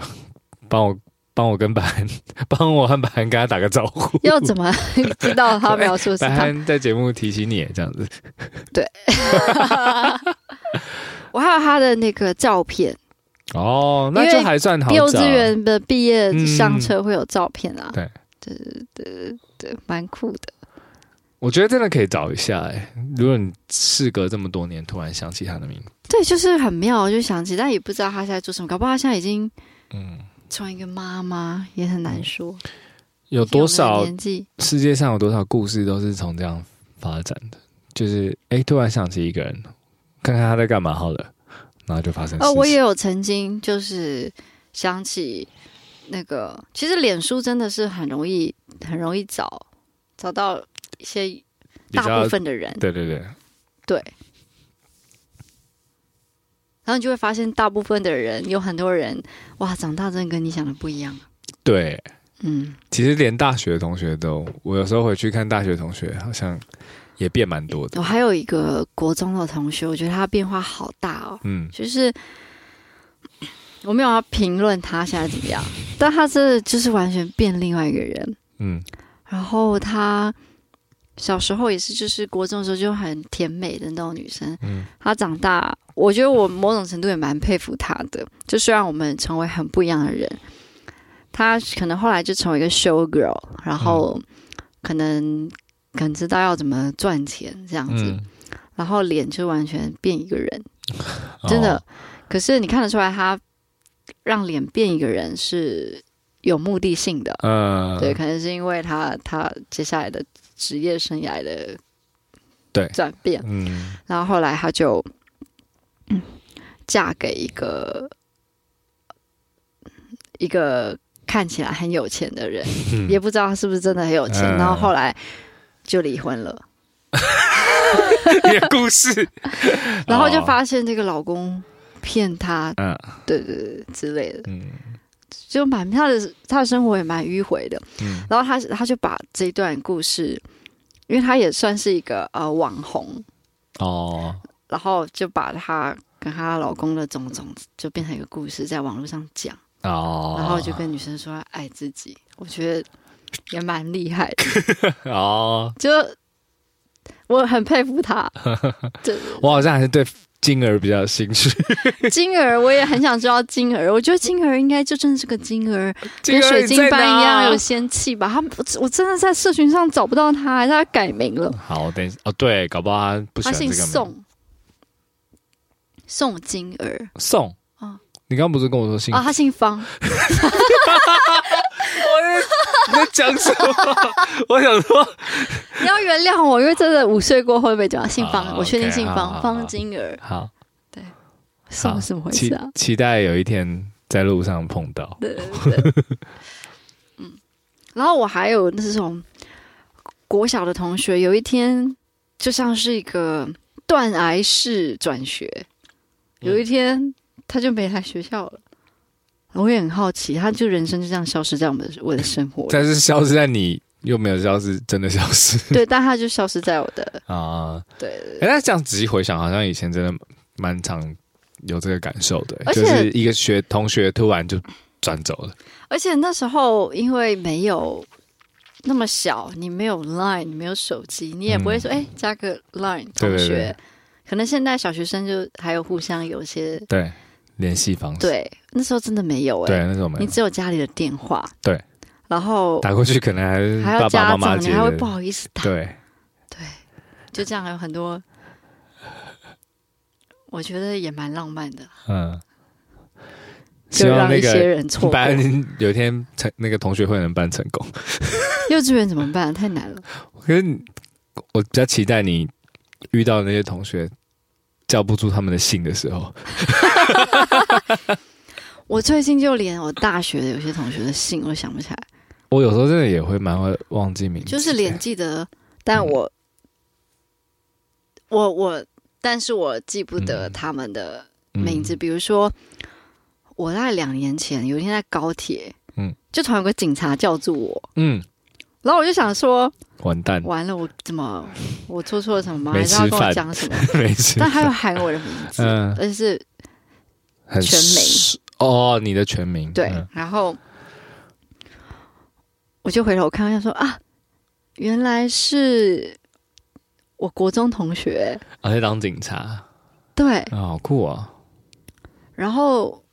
帮我 帮我跟白安，帮我和白安跟他打个招呼。要怎么 知道他描述是他？白安在节目提醒你这样子。对，我还有他的那个照片。哦，那就还算好。幼稚园的毕业上车会有照片啊，对，对对对，蛮酷的。我觉得真的可以找一下哎，如果你事隔这么多年突然想起他的名字，对，就是很妙，就想起，但也不知道他现在做什么，搞不好他现在已经嗯，成为一个妈妈也很难说。有多少年纪？世界上有多少故事都是从这样发展的？就是哎，突然想起一个人，看看他在干嘛好了。然后就发生。哦，我也有曾经就是想起那个，其实脸书真的是很容易，很容易找找到一些大部分的人。对对对对。然后你就会发现，大部分的人有很多人，哇，长大真的跟你想的不一样。对，嗯，其实连大学同学都，我有时候回去看大学同学，好像。也变蛮多的。我还有一个国中的同学，我觉得他变化好大哦。嗯，就是我没有要评论他现在怎么样，但他是就是完全变另外一个人。嗯，然后他小时候也是，就是国中的时候就很甜美的那种女生。嗯，她长大，我觉得我某种程度也蛮佩服她的。就虽然我们成为很不一样的人，她可能后来就成为一个 show girl，然后可能。可能知道要怎么赚钱这样子，嗯、然后脸就完全变一个人，真的。哦、可是你看得出来，她让脸变一个人是有目的性的。嗯，对，可能是因为她她接下来的职业生涯的对。转变。嗯，然后后来他就、嗯、嫁给一个一个看起来很有钱的人，嗯、也不知道他是不是真的很有钱。嗯、然后后来。就离婚了，你的故事，然后就发现这个老公骗她，嗯，对对对之类的，嗯，就蛮他的他的生活也蛮迂回的，嗯，然后他他就把这一段故事，因为他也算是一个呃网红。哦，然后就把他跟他老公的种种就变成一个故事，在网络上讲。哦，然后就跟女生说爱自己，我觉得。也蛮厉害的。哦，就我很佩服他。对，我好像还是对金儿比较有兴趣。金儿，我也很想知道金儿。我觉得金儿应该就真的是个金儿，跟水晶般一样有仙气吧。他，我真的在社群上找不到他，他改名了。好，等一下哦，对，搞不好他不喜欢这个名。他姓宋，宋金儿。宋啊，你刚刚不是跟我说姓啊？他姓方。我你在讲什么？我想说，你要原谅我，因为真的五岁过后会被讲姓方，我确定姓方，方金儿。好，对，宋什么回事啊？期待有一天在路上碰到。对对对。嗯，然后我还有那种国小的同学，有一天就像是一个断崖式转学，有一天他就没来学校了。我也很好奇，他就人生就这样消失在我们的我的生活，但是消失在你又没有消失，真的消失。对，但他就消失在我的 啊，对。哎，那这样仔细回想，好像以前真的蛮常有这个感受的，就是一个学同学突然就转走了。而且那时候因为没有那么小，你没有 Line，你没有手机，你也不会说哎、嗯、加个 Line 同学。可能现在小学生就还有互相有些对。联系方式对，那时候真的没有哎、欸，对，那时候没有，你只有家里的电话，对，然后打过去可能还还要家长，你还会不好意思打，对，对，就这样还有很多，我觉得也蛮浪漫的，嗯，就让一些人错过。班有一天成那个同学会能办成功。幼稚园怎么办？太难了。可是我比较期待你遇到的那些同学叫不出他们的姓的时候。我最近就连我大学的有些同学的姓我都想不起来。我有时候真的也会蛮会忘记名字，就是连记得，但我、嗯、我我，但是我记不得他们的名字。嗯、比如说，我在两年前有一天在高铁，嗯，就突然有个警察叫住我，嗯，然后我就想说，完蛋，完了，我怎么我做错了什么吗？还是要跟我讲什么？没事，但他又喊我的名字，嗯，而且是全名哦，你的全名对，嗯、然后。我就回头看，一下说啊，原来是我国中同学，而且当警察，对，啊，好酷啊！然后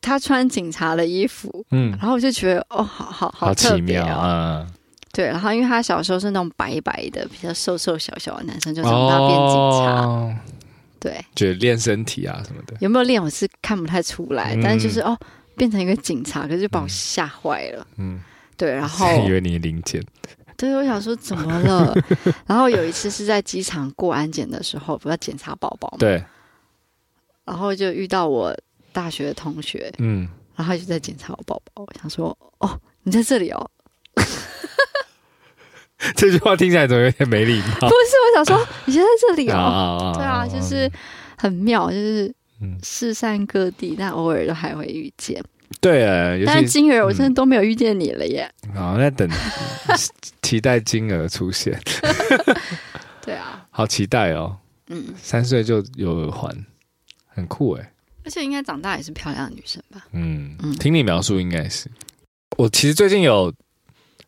他穿警察的衣服，嗯，然后我就觉得哦，好好好，特别哦，好奇妙啊！对，然后因为他小时候是那种白白的、比较瘦瘦小小的男生，就长大变警察，哦、对，觉得练身体啊什么的，有没有练我是看不太出来，嗯、但是就是哦。变成一个警察，可是就把我吓坏了。嗯，对，然 后以为你零检。对，我想说怎么了？然后有一次是在机场过安检的时候，不要检查宝宝嘛。对。然后就遇到我大学的同学，嗯，然后就在检查我宝宝。我想说，哦，你在这里哦。这句话听起来怎么有点没礼貌？不是，我想说你现在在这里哦。对啊，就是很妙，就是。嗯，四散各地，但偶尔都还会遇见。对啊，但是金儿，我真的都没有遇见你了耶。好，那等期待金儿出现。对啊，好期待哦。嗯，三岁就有耳环，很酷哎。而且应该长大也是漂亮的女生吧？嗯嗯，听你描述应该是。我其实最近有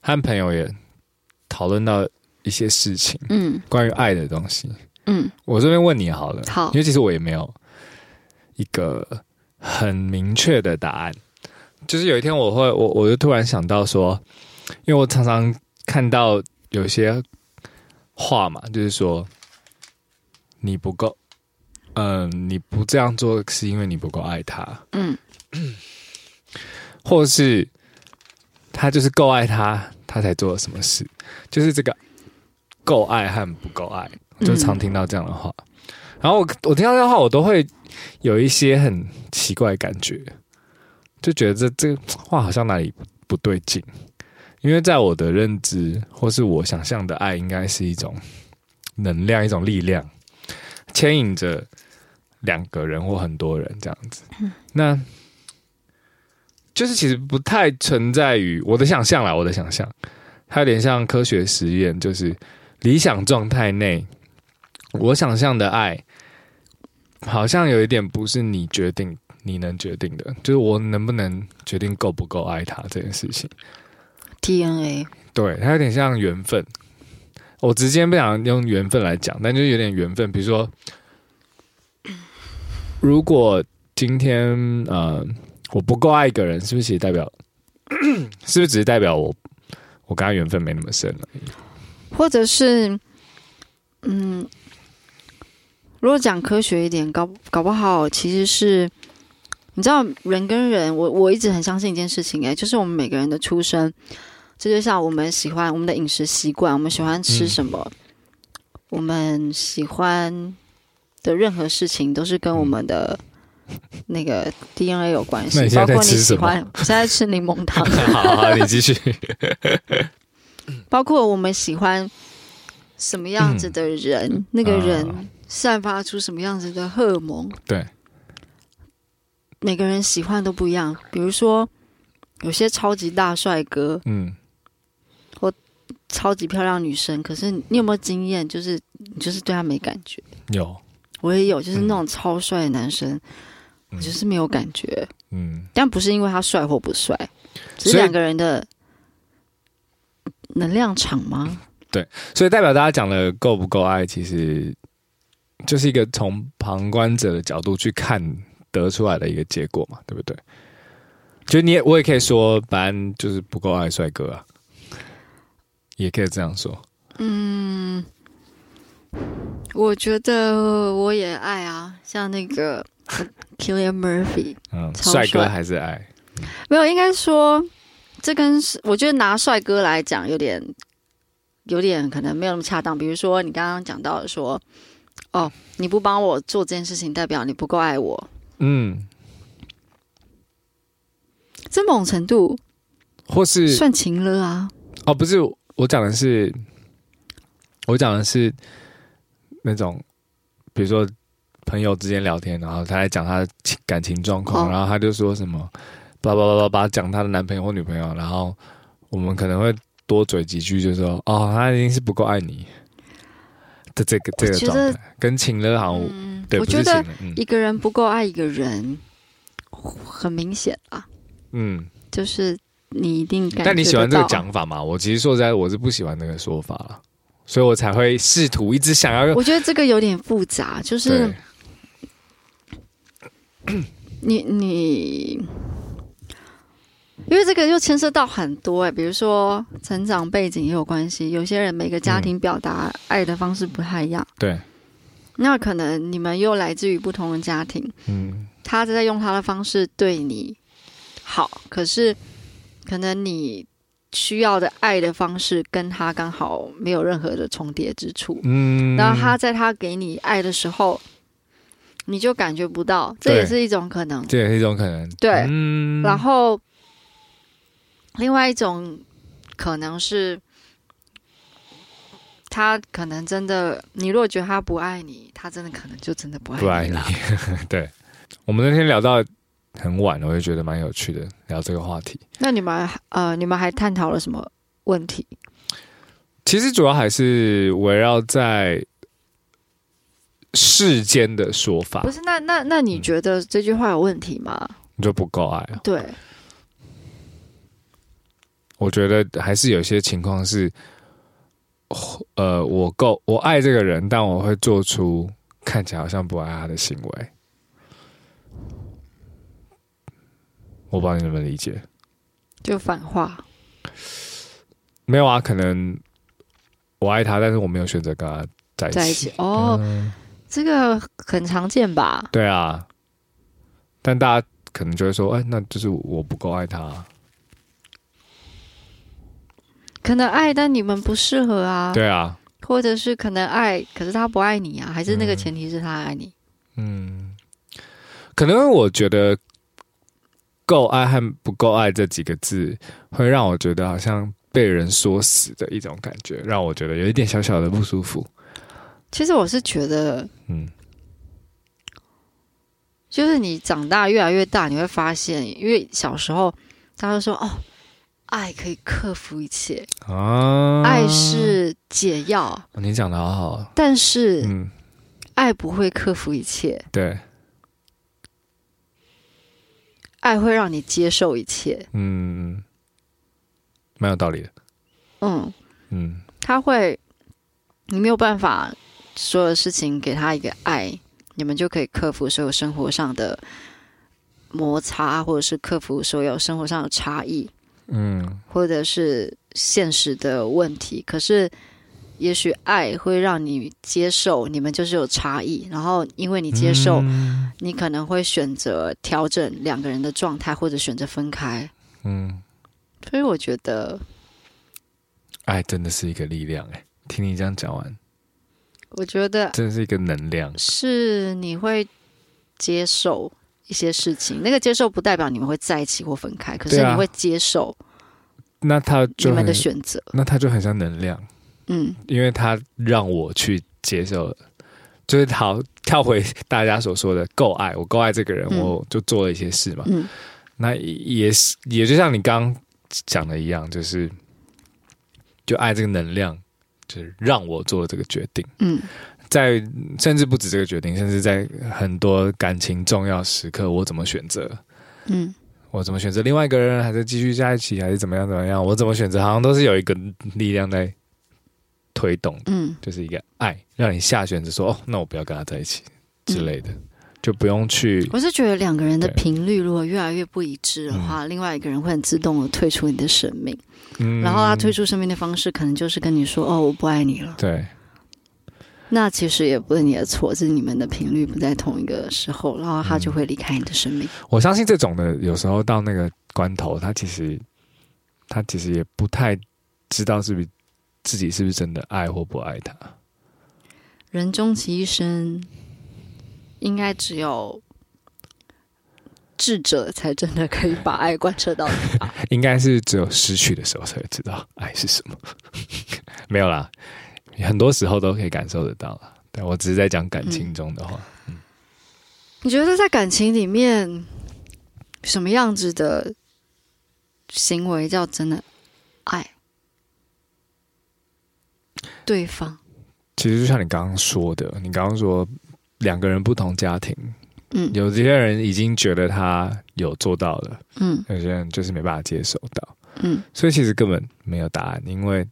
和朋友也讨论到一些事情，嗯，关于爱的东西。嗯，我这边问你好了，好，因为其实我也没有。一个很明确的答案，就是有一天我会，我我就突然想到说，因为我常常看到有些话嘛，就是说你不够，嗯、呃，你不这样做是因为你不够爱他，嗯，或是他就是够爱他，他才做了什么事，就是这个够爱和不够爱，我就常听到这样的话。嗯然后我我听到这话，我都会有一些很奇怪的感觉，就觉得这这话好像哪里不对劲，因为在我的认知或是我想象的爱，应该是一种能量，一种力量，牵引着两个人或很多人这样子。那就是其实不太存在于我的想象啦，我的想象，它有点像科学实验，就是理想状态内，我想象的爱。好像有一点不是你决定，你能决定的，就是我能不能决定够不够爱他这件事情。DNA，对，它有点像缘分。我直接不想用缘分来讲，但就有点缘分。比如说，如果今天呃我不够爱一个人，是不是其实代表，是不是只是代表我我跟他缘分没那么深了？或者是，嗯。如果讲科学一点，搞搞不好其实是，你知道人跟人，我我一直很相信一件事情，哎，就是我们每个人的出生，这就像我们喜欢我们的饮食习惯，我们喜欢吃什么，嗯、我们喜欢的任何事情都是跟我们的那个 DNA 有关系，包括你喜欢，我现在吃柠檬糖，好，好，你继续，包括我们喜欢什么样子的人，嗯、那个人。啊散发出什么样子的荷尔蒙？对，每个人喜欢都不一样。比如说，有些超级大帅哥，嗯，或超级漂亮女生，可是你有没有经验？就是你就是对他没感觉？有，我也有，就是那种超帅的男生，嗯、我就是没有感觉。嗯，但不是因为他帅或不帅，只是两个人的能量场吗？对，所以代表大家讲的够不够爱，其实。就是一个从旁观者的角度去看得出来的一个结果嘛，对不对？就你也我也可以说，班就是不够爱帅哥啊，也可以这样说。嗯，我觉得我也爱啊，像那个 Killian Murphy，嗯，帅帅哥还是爱？没有，应该说这跟我觉得拿帅哥来讲有点有点可能没有那么恰当。比如说你刚刚讲到说，哦，你不帮我做这件事情，代表你不够爱我。嗯，这某种程度或是算情了啊？哦，不是，我讲的是，我讲的是。那种，比如说朋友之间聊天，然后他来讲他的感情状况，哦、然后他就说什么，叭叭叭叭叭讲他的男朋友或女朋友，然后我们可能会多嘴几句，就说哦，他一定是不够爱你的这个这个状态，跟情乐好像、嗯、对，我觉得一个人不够爱一个人，很明显啊，嗯，就是你一定感，但你喜欢这个讲法吗？我其实说实在，我是不喜欢那个说法了。所以我才会试图一直想要用。我觉得这个有点复杂，就是你你，因为这个又牵涉到很多哎、欸，比如说成长背景也有关系。有些人每个家庭表达爱的方式不太一样，对。那可能你们又来自于不同的家庭，嗯，他在用他的方式对你好，可是可能你。需要的爱的方式跟他刚好没有任何的重叠之处，嗯，然后他在他给你爱的时候，你就感觉不到，这也是一种可能，这也是一种可能，对，嗯，然后另外一种可能是，他可能真的，你如果觉得他不爱你，他真的可能就真的不爱你，不爱你。对，我们那天聊到。很晚，我就觉得蛮有趣的，聊这个话题。那你们呃，你们还探讨了什么问题？其实主要还是围绕在世间的说法。不是，那那那你觉得这句话有问题吗？你就不够爱啊？对，我觉得还是有些情况是，呃，我够我爱这个人，但我会做出看起来好像不爱他的行为。我不知道你能不能理解，就反话，没有啊？可能我爱他，但是我没有选择跟他在一起。在一起哦，嗯、这个很常见吧？对啊，但大家可能就会说：“哎，那就是我不够爱他。”可能爱，但你们不适合啊。对啊，或者是可能爱，可是他不爱你啊？还是那个前提是他爱你？嗯，可能我觉得。够爱和不够爱这几个字，会让我觉得好像被人说死的一种感觉，让我觉得有一点小小的不舒服。其实我是觉得，嗯，就是你长大越来越大，你会发现，因为小时候大家都说哦，爱可以克服一切啊，爱是解药。你讲的好好，但是，嗯，爱不会克服一切。对。爱会让你接受一切，嗯，蛮有道理的。嗯嗯，他会，你没有办法所有事情给他一个爱，你们就可以克服所有生活上的摩擦，或者是克服所有生活上的差异，嗯，或者是现实的问题。可是。也许爱会让你接受你们就是有差异，然后因为你接受，嗯、你可能会选择调整两个人的状态，或者选择分开。嗯，所以我觉得爱真的是一个力量。哎，听你这样讲完，我觉得真的是一个能量。是你会接受一些事情，那个接受不代表你们会在一起或分开，可是你会接受。那他就你们的选择，那他就很像能量。嗯，因为他让我去接受，就是好跳回大家所说的够爱，我够爱这个人，嗯、我就做了一些事嘛。嗯，那也是也就像你刚刚讲的一样，就是就爱这个能量，就是让我做了这个决定。嗯，在甚至不止这个决定，甚至在很多感情重要时刻，我怎么选择？嗯，我怎么选择另外一个人，还是继续在一起，还是怎么样怎么样？我怎么选择？好像都是有一个力量在。推动，嗯，就是一个爱，让你下选择说哦，那我不要跟他在一起之类的，嗯、就不用去。我是觉得两个人的频率如果越来越不一致的话，嗯、另外一个人会很自动的退出你的生命，嗯，然后他退出生命的方式可能就是跟你说哦，我不爱你了。对，那其实也不是你的错，是你们的频率不在同一个时候，然后他就会离开你的生命。我相信这种的，有时候到那个关头，他其实他其实也不太知道是不是自己是不是真的爱或不爱他。人终其一生，应该只有智者才真的可以把爱贯彻到底吧？应该是只有失去的时候才会知道爱是什么。没有啦。很多时候都可以感受得到了，但我只是在讲感情中的话。嗯，你觉得在感情里面，什么样子的行为叫真的爱对方？其实就像你刚刚说的，你刚刚说两个人不同家庭，嗯，有些人已经觉得他有做到了，嗯，有些人就是没办法接受到，嗯，所以其实根本没有答案，因为。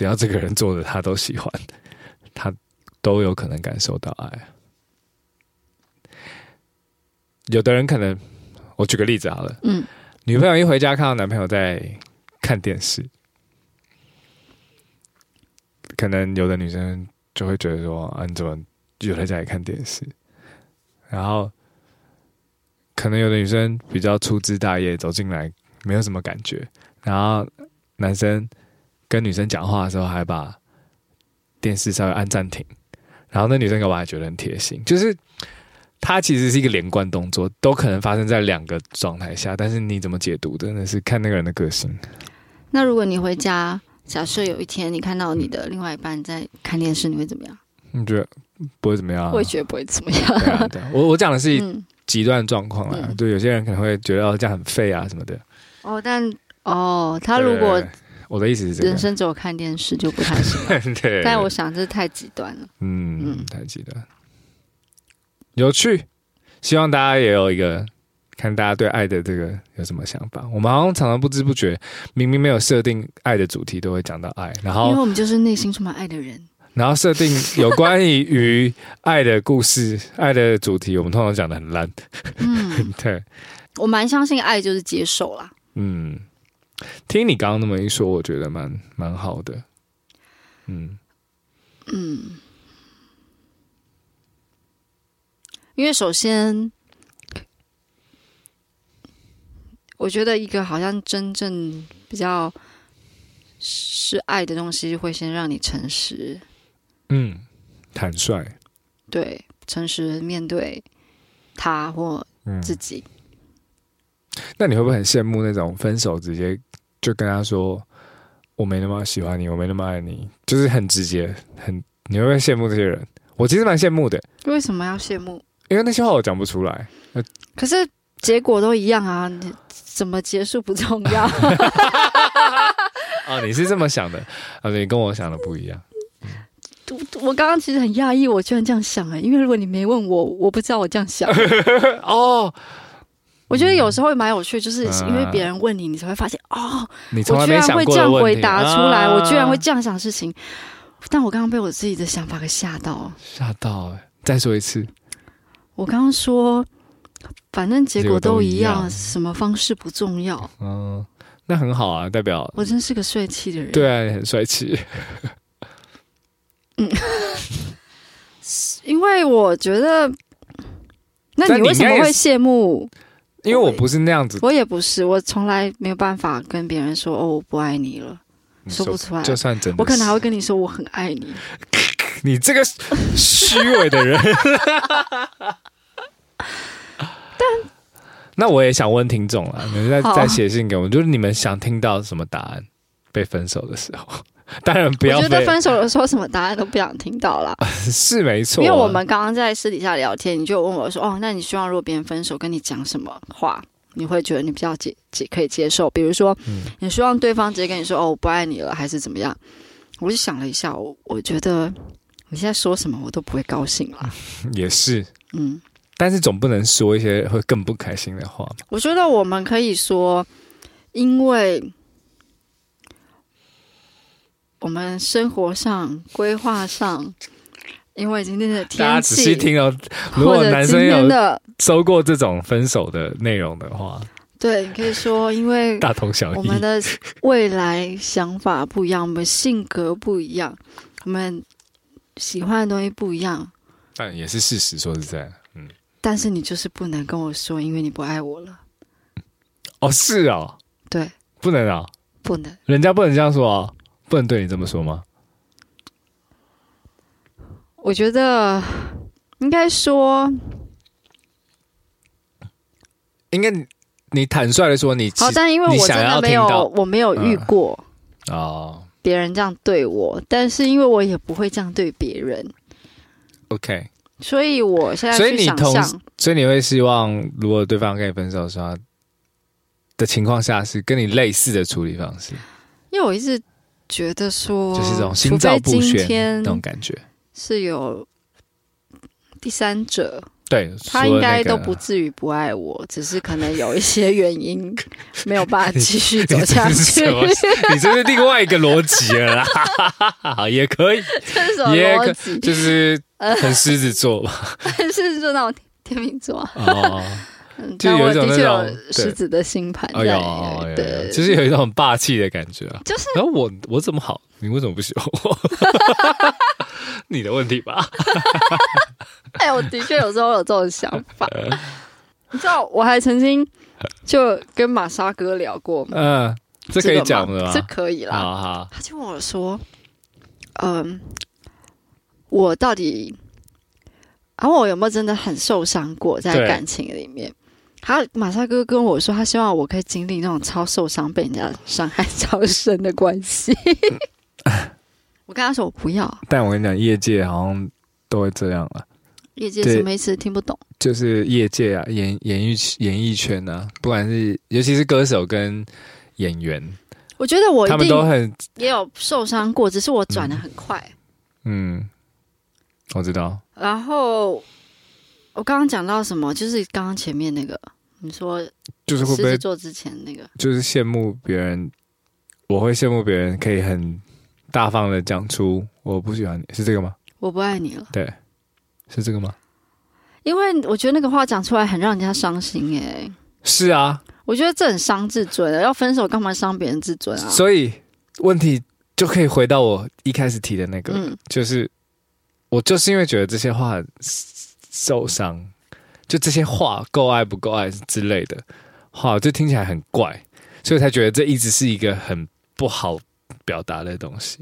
只要这个人做的他都喜欢，他都有可能感受到爱。有的人可能，我举个例子好了，嗯，女朋友一回家看到男朋友在看电视，可能有的女生就会觉得说：“啊，你怎么又在家里看电视？”然后，可能有的女生比较粗枝大叶走进来，没有什么感觉，然后男生。跟女生讲话的时候，还把电视稍微按暂停，然后那女生干嘛还觉得很贴心。就是它其实是一个连贯动作，都可能发生在两个状态下，但是你怎么解读，真的是看那个人的个性。那如果你回家，假设有一天你看到你的另外一半在看电视，你会怎么样？你觉得不会怎么样？我也觉得不会怎么样。对啊，对啊，我我讲的是极端状况啦，嗯、对，有些人可能会觉得哦这样很废啊什么的。哦，但哦，他如果。我的意思是这个，人生只有看电视就不太行。对，但我想这太极端了。嗯嗯，太极端。有趣，希望大家也有一个看大家对爱的这个有什么想法。我们好像常常不知不觉，明明没有设定爱的主题，都会讲到爱。然后，因为我们就是内心充满爱的人。然后设定有关于 爱的故事、爱的主题，我们通常讲的很烂。嗯，对。我蛮相信爱就是接受啦。嗯。听你刚刚那么一说，我觉得蛮蛮好的。嗯嗯，因为首先，我觉得一个好像真正比较是爱的东西，会先让你诚实。嗯，坦率。对，诚实面对他或自己。嗯那你会不会很羡慕那种分手直接就跟他说我没那么喜欢你，我没那么爱你，就是很直接，很你会不会羡慕这些人？我其实蛮羡慕的。为什么要羡慕？因为那些话我讲不出来。可是结果都一样啊，你怎么结束不重要。啊，你是这么想的啊？你跟我想的不一样。我刚刚其实很讶异，我居然这样想哎、欸，因为如果你没问我，我不知道我这样想。哦。我觉得有时候蛮有趣，就是因为别人问你，你才会发现哦，我居然会这样回答出来，我居然会这样想事情。但我刚刚被我自己的想法给吓到，吓到！再说一次，我刚刚说，反正结果都一样，什么方式不重要。嗯，那很好啊，代表我真是个帅气的人。对啊，你很帅气。嗯，因为我觉得，那你为什么会羡慕？因为我不是那样子，我也不是，我从来没有办法跟别人说哦，我不爱你了，你说，说不出来。就算真的，我可能还会跟你说我很爱你。你这个虚伪的人。但那我也想问听众啊，你们再再写信给我，就是你们想听到什么答案？被分手的时候。当然不要。我觉得分手的时候什么答案都不想听到了，是没错。因为我们刚刚在私底下聊天，你就问我说：“哦，那你希望如果别人分手跟你讲什么话，你会觉得你比较接接可以接受？比如说，你希望对方直接跟你说‘哦，我不爱你了’，还是怎么样？”我就想了一下，我我觉得你现在说什么我都不会高兴了。也是，嗯，但是总不能说一些会更不开心的话。我觉得我们可以说，因为。我们生活上、规划上，因为今天的天气，大家仔细听哦。如果男生有收过这种分手的内容的话，对，你可以说，因为 大同小异，我们的未来想法不一样，我们性格不一样，我们喜欢的东西不一样，但也是事实。说实在，嗯，但是你就是不能跟我说，因为你不爱我了。哦，是哦，对，不能啊，不能，人家不能这样说啊，不能对你这么说吗？我觉得应该说，应该你坦率的说你，你好，但因为我真的没有，我没有遇过哦。别人这样对我，但是因为我也不会这样对别人。OK，所以我现在所以你同，所以你会希望，如果对方跟你分手的时候的情况下，是跟你类似的处理方式？因为我一直觉得说，就是这种心照不宣那种感觉，是有第三者。对，他应该都不至于不爱我，只是可能有一些原因 没有办法继续走下去。你这是另外一个逻辑了啦，好，也可以，这是什么逻辑？就是 很狮子座吧，很狮子座那种天秤座哦，就有一种那种狮子的星盘在，对，就是有一种很霸气的感觉啊。就是，然后我我怎么好，你为什么不喜欢我？你的问题吧。哎，我的确有时候有这种想法。你知道，我还曾经就跟玛莎哥聊过。嗯，这可以讲的吗？这可以啦。好好。他就问我说：“嗯，我到底……啊，我有没有真的很受伤过在感情里面？”他马莎哥跟我说，他希望我可以经历那种超受伤、被人家伤害超深的关系。我跟他说：“我不要。”但我跟你讲，业界好像都会这样了。业界什么意思？听不懂。就是业界啊，演演艺演艺圈啊，不管是尤其是歌手跟演员，我觉得我他们都很也有受伤过，只是我转的很快。嗯，嗯，我知道。然后我刚刚讲到什么？就是刚刚前面那个，你说就是会不会做之前那个，就是羡慕别人。我会羡慕别人可以很大方的讲出我不喜欢你，是这个吗？我不爱你了。对。是这个吗？因为我觉得那个话讲出来很让人家伤心哎。是啊，我觉得这很伤自尊的。要分手干嘛伤别人自尊啊？所以问题就可以回到我一开始提的那个，嗯、就是我就是因为觉得这些话受伤，就这些话够爱不够爱之类的话，就听起来很怪，所以才觉得这一直是一个很不好表达的东西。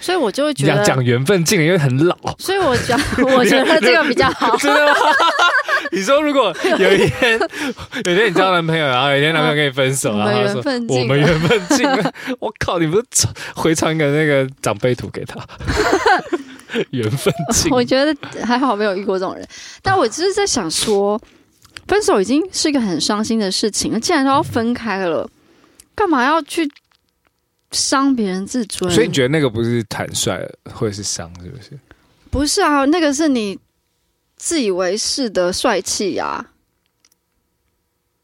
所以我就会觉得讲缘分尽了，因为很老。所以我讲，我觉得这个比较好。真的吗？你说如果有一天，有一天你交男朋友，然后有一天男朋友跟你分手，然后他说我们缘分尽了，我靠，你不是回传个那个长辈图给他？缘分尽，我觉得还好没有遇过这种人。但我只是在想说，分手已经是一个很伤心的事情了，既然都要分开了，干嘛要去？伤别人自尊，所以你觉得那个不是坦率，或者是伤，是不是？不是啊，那个是你自以为是的帅气呀。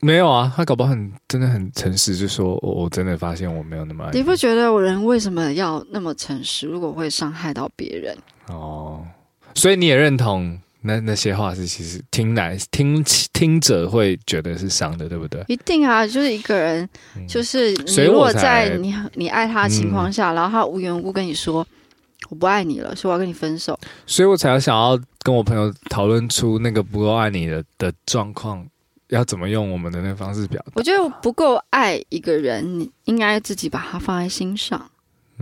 没有啊，他搞不好很真的很诚实，就说我我真的发现我没有那么爱你。你不觉得我人为什么要那么诚实？如果会伤害到别人，哦，所以你也认同。那那些话是其实听来听听者会觉得是伤的，对不对？一定啊，就是一个人，嗯、就是你如果在你你爱他的情况下，嗯、然后他无缘无故跟你说我不爱你了，所以我要跟你分手，所以我才要想要跟我朋友讨论出那个不够爱你的的状况，要怎么用我们的那个方式表达。我觉得不够爱一个人，你应该自己把他放在心上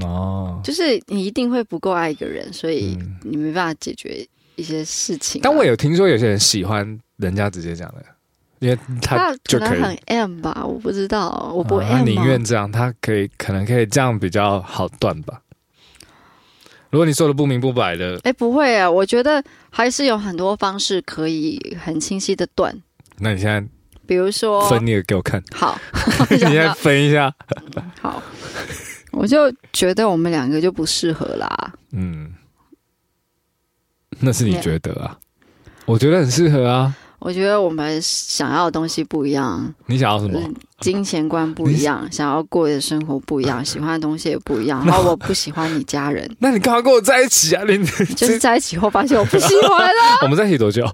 哦，就是你一定会不够爱一个人，所以你没办法解决。一些事情、啊，但我有听说有些人喜欢人家直接讲的，因为他就可以很 M 吧，我不知道，我不会 M、啊、他宁愿这样，他可以可能可以这样比较好断吧。如果你说的不明不白的，哎、欸，不会啊，我觉得还是有很多方式可以很清晰的断。那你现在，比如说分一个给我看，好，你现在分一下，好，我就觉得我们两个就不适合啦，嗯。那是你觉得啊？我觉得很适合啊。我觉得我们想要的东西不一样。你想要什么？金钱观不一样，想要过的生活不一样，喜欢的东西也不一样。然后我不喜欢你家人。那你干嘛跟我在一起啊？你 就是在一起后发现我不喜欢了。我们在一起多久？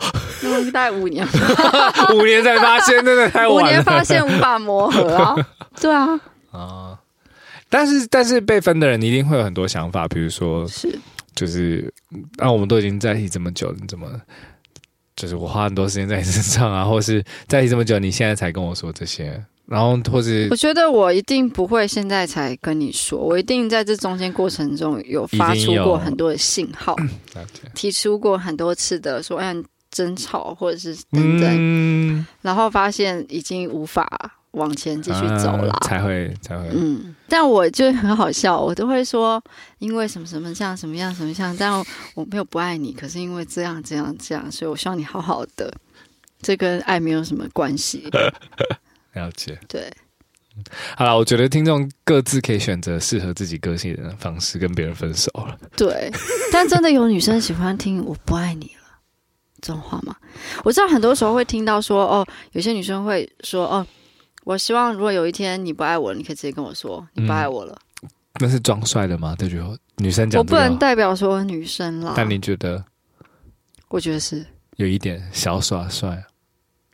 嗯，大概五年。五年才发现，真的太晚了。五年发现无法磨合啊。对啊。啊。但是，但是被分的人，你一定会有很多想法，比如说是。就是啊，我们都已经在一起这么久了，你怎么就是我花很多时间在你身上啊，或是在一起这么久，你现在才跟我说这些？然后，或是我觉得我一定不会现在才跟你说，我一定在这中间过程中有发出过很多的信号，提出过很多次的说，哎，争吵或者是等等，嗯、然后发现已经无法往前继续走了，才会才会。嗯，但我就很好笑，我都会说，因为什么什么这样，什么样什么样，但我没有不爱你，可是因为这样这样这样，所以我希望你好好的，这跟爱没有什么关系。了解，对，好了，我觉得听众各自可以选择适合自己个性的方式跟别人分手了。对，但真的有女生喜欢听“我不爱你了”这种话吗？我知道很多时候会听到说，哦，有些女生会说，哦，我希望如果有一天你不爱我了，你可以直接跟我说你不爱我了。嗯、那是装帅的吗？这句话女生讲，我不能代表说女生啦。但你觉得？我觉得是有一点小耍帅，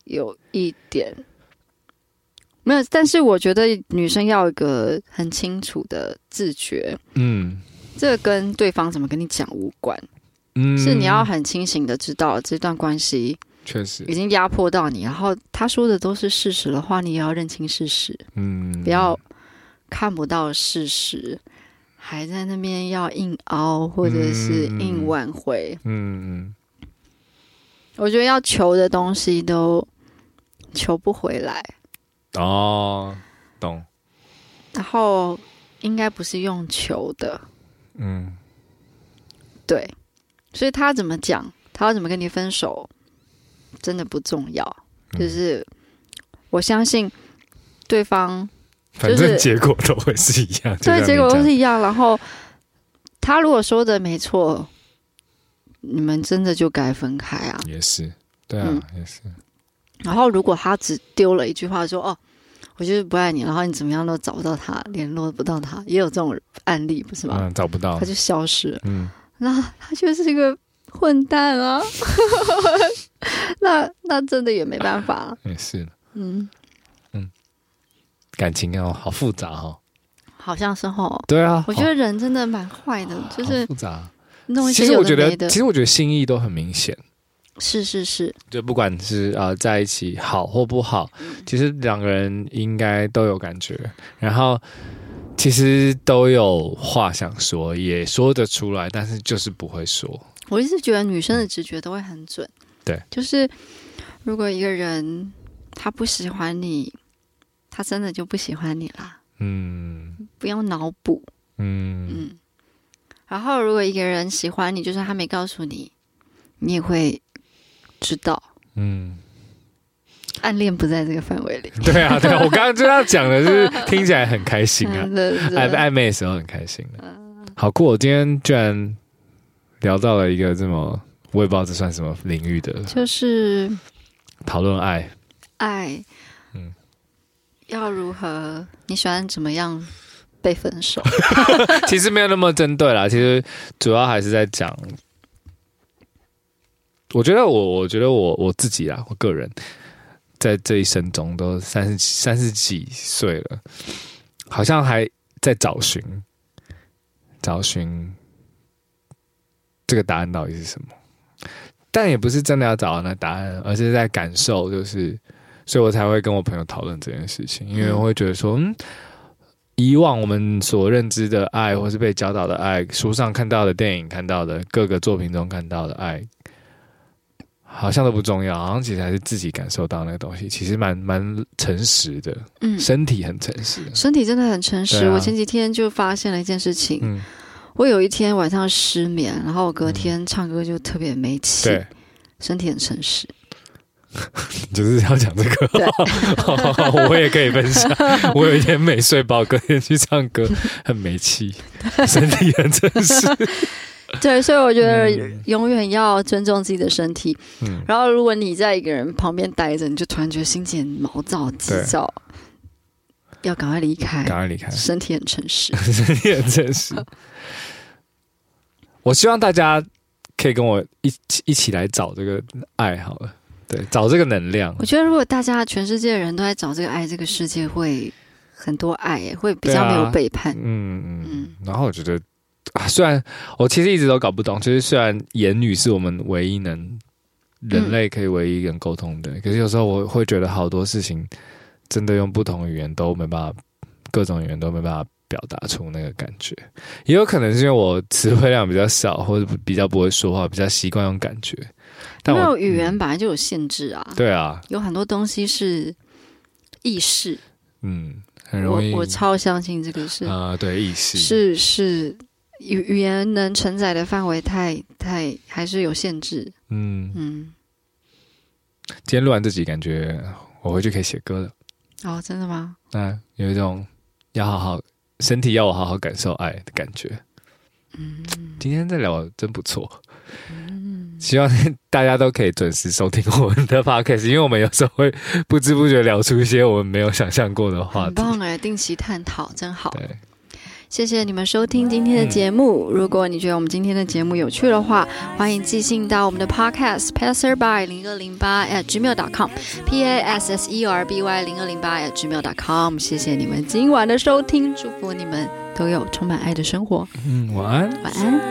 有一点。没有，但是我觉得女生要一个很清楚的自觉，嗯，这跟对方怎么跟你讲无关，嗯，是你要很清醒的知道这段关系确实已经压迫到你，然后他说的都是事实的话，你也要认清事实，嗯，不要看不到事实，还在那边要硬凹或者是硬挽回，嗯，我觉得要求的东西都求不回来。哦，懂。然后应该不是用求的，嗯，对。所以他怎么讲，他要怎么跟你分手，真的不重要。嗯、就是我相信对方，反正结果都会是一样。对，结果都是一样。然后他如果说的没错，你们真的就该分开啊。也是，对啊，嗯、也是。然后，如果他只丢了一句话说：“哦，我就是不爱你。”然后你怎么样都找不到他，联络不到他，也有这种案例，不是吗？嗯，找不到，他就消失了。嗯，那他就是一个混蛋啊！那那真的也没办法。也是。嗯嗯，感情哦，好复杂哦。好像是哦。对啊，我觉得人真的蛮坏的，就是复杂。其实我觉得，其实我觉得心意都很明显。是是是，就不管是啊、呃、在一起好或不好，嗯、其实两个人应该都有感觉，然后其实都有话想说，也说得出来，但是就是不会说。我一直觉得女生的直觉都会很准，对，就是如果一个人他不喜欢你，他真的就不喜欢你啦。嗯，不用脑补。嗯嗯，然后如果一个人喜欢你，就是他没告诉你，你也会。知道，嗯，暗恋不在这个范围里。对啊，对啊，我刚刚就要讲的就是听起来很开心啊，暧暧昧的时候很开心的。好酷，我今天居然聊到了一个这么，我也不知道这算什么领域的，就是讨论爱，爱，嗯，要如何？你喜欢怎么样被分手？其实没有那么针对啦，其实主要还是在讲。我觉得我，我觉得我我自己啊，我个人在这一生中都三十三十几岁了，好像还在找寻找寻这个答案到底是什么，但也不是真的要找到那答案，而是在感受，就是，所以我才会跟我朋友讨论这件事情，因为我会觉得说，嗯，以往我们所认知的爱，或是被教导的爱，书上看到的、电影看到的、各个作品中看到的爱。好像都不重要，好像其实还是自己感受到那个东西，其实蛮蛮诚实的。嗯，身体很诚实，身体真的很诚实。啊、我前几天就发现了一件事情，嗯、我有一天晚上失眠，然后我隔天唱歌就特别没气。对，身体很诚实。就是要讲这个，对 我也可以分享。我有一天没睡饱，隔天去唱歌很没气，身体很诚实。对，所以我觉得永远要尊重自己的身体。嗯，然后如果你在一个人旁边待着，你就突然觉得心情毛躁、急躁，对要赶快离开，赶快离开。身体很诚实，身体很诚实。我希望大家可以跟我一起一起来找这个爱好了，对，找这个能量。我觉得如果大家全世界的人都在找这个爱，这个世界会很多爱，会比较没有背叛。嗯嗯嗯。然后我觉得。啊，虽然我其实一直都搞不懂，就是虽然言语是我们唯一能人类可以唯一能沟通的，嗯，可是有时候我会觉得好多事情真的用不同语言都没办法，各种语言都没办法表达出那个感觉。也有可能是因为我词汇量比较少，或者比较不会说话，比较习惯用感觉。但我因为语言本来就有限制啊，对啊，有很多东西是意识，嗯，很容易。我我超相信这个是啊，对，意识是是。语语言能承载的范围太太还是有限制。嗯嗯。今天录完这集，感觉我回去可以写歌了。哦，真的吗？那有一种要好好身体要我好好感受爱的感觉。嗯，今天这聊真不错。嗯，希望大家都可以准时收听我们的 podcast，因为我们有时候会不知不觉聊出一些我们没有想象过的话题。很棒哎，定期探讨真好。对。谢谢你们收听今天的节目。如果你觉得我们今天的节目有趣的话，欢迎寄信到我们的 podcast passerby 零二零八 at gmail dot com，p a s s e r b y 零二零八 at gmail dot com。谢谢你们今晚的收听，祝福你们都有充满爱的生活。嗯，晚安，晚安。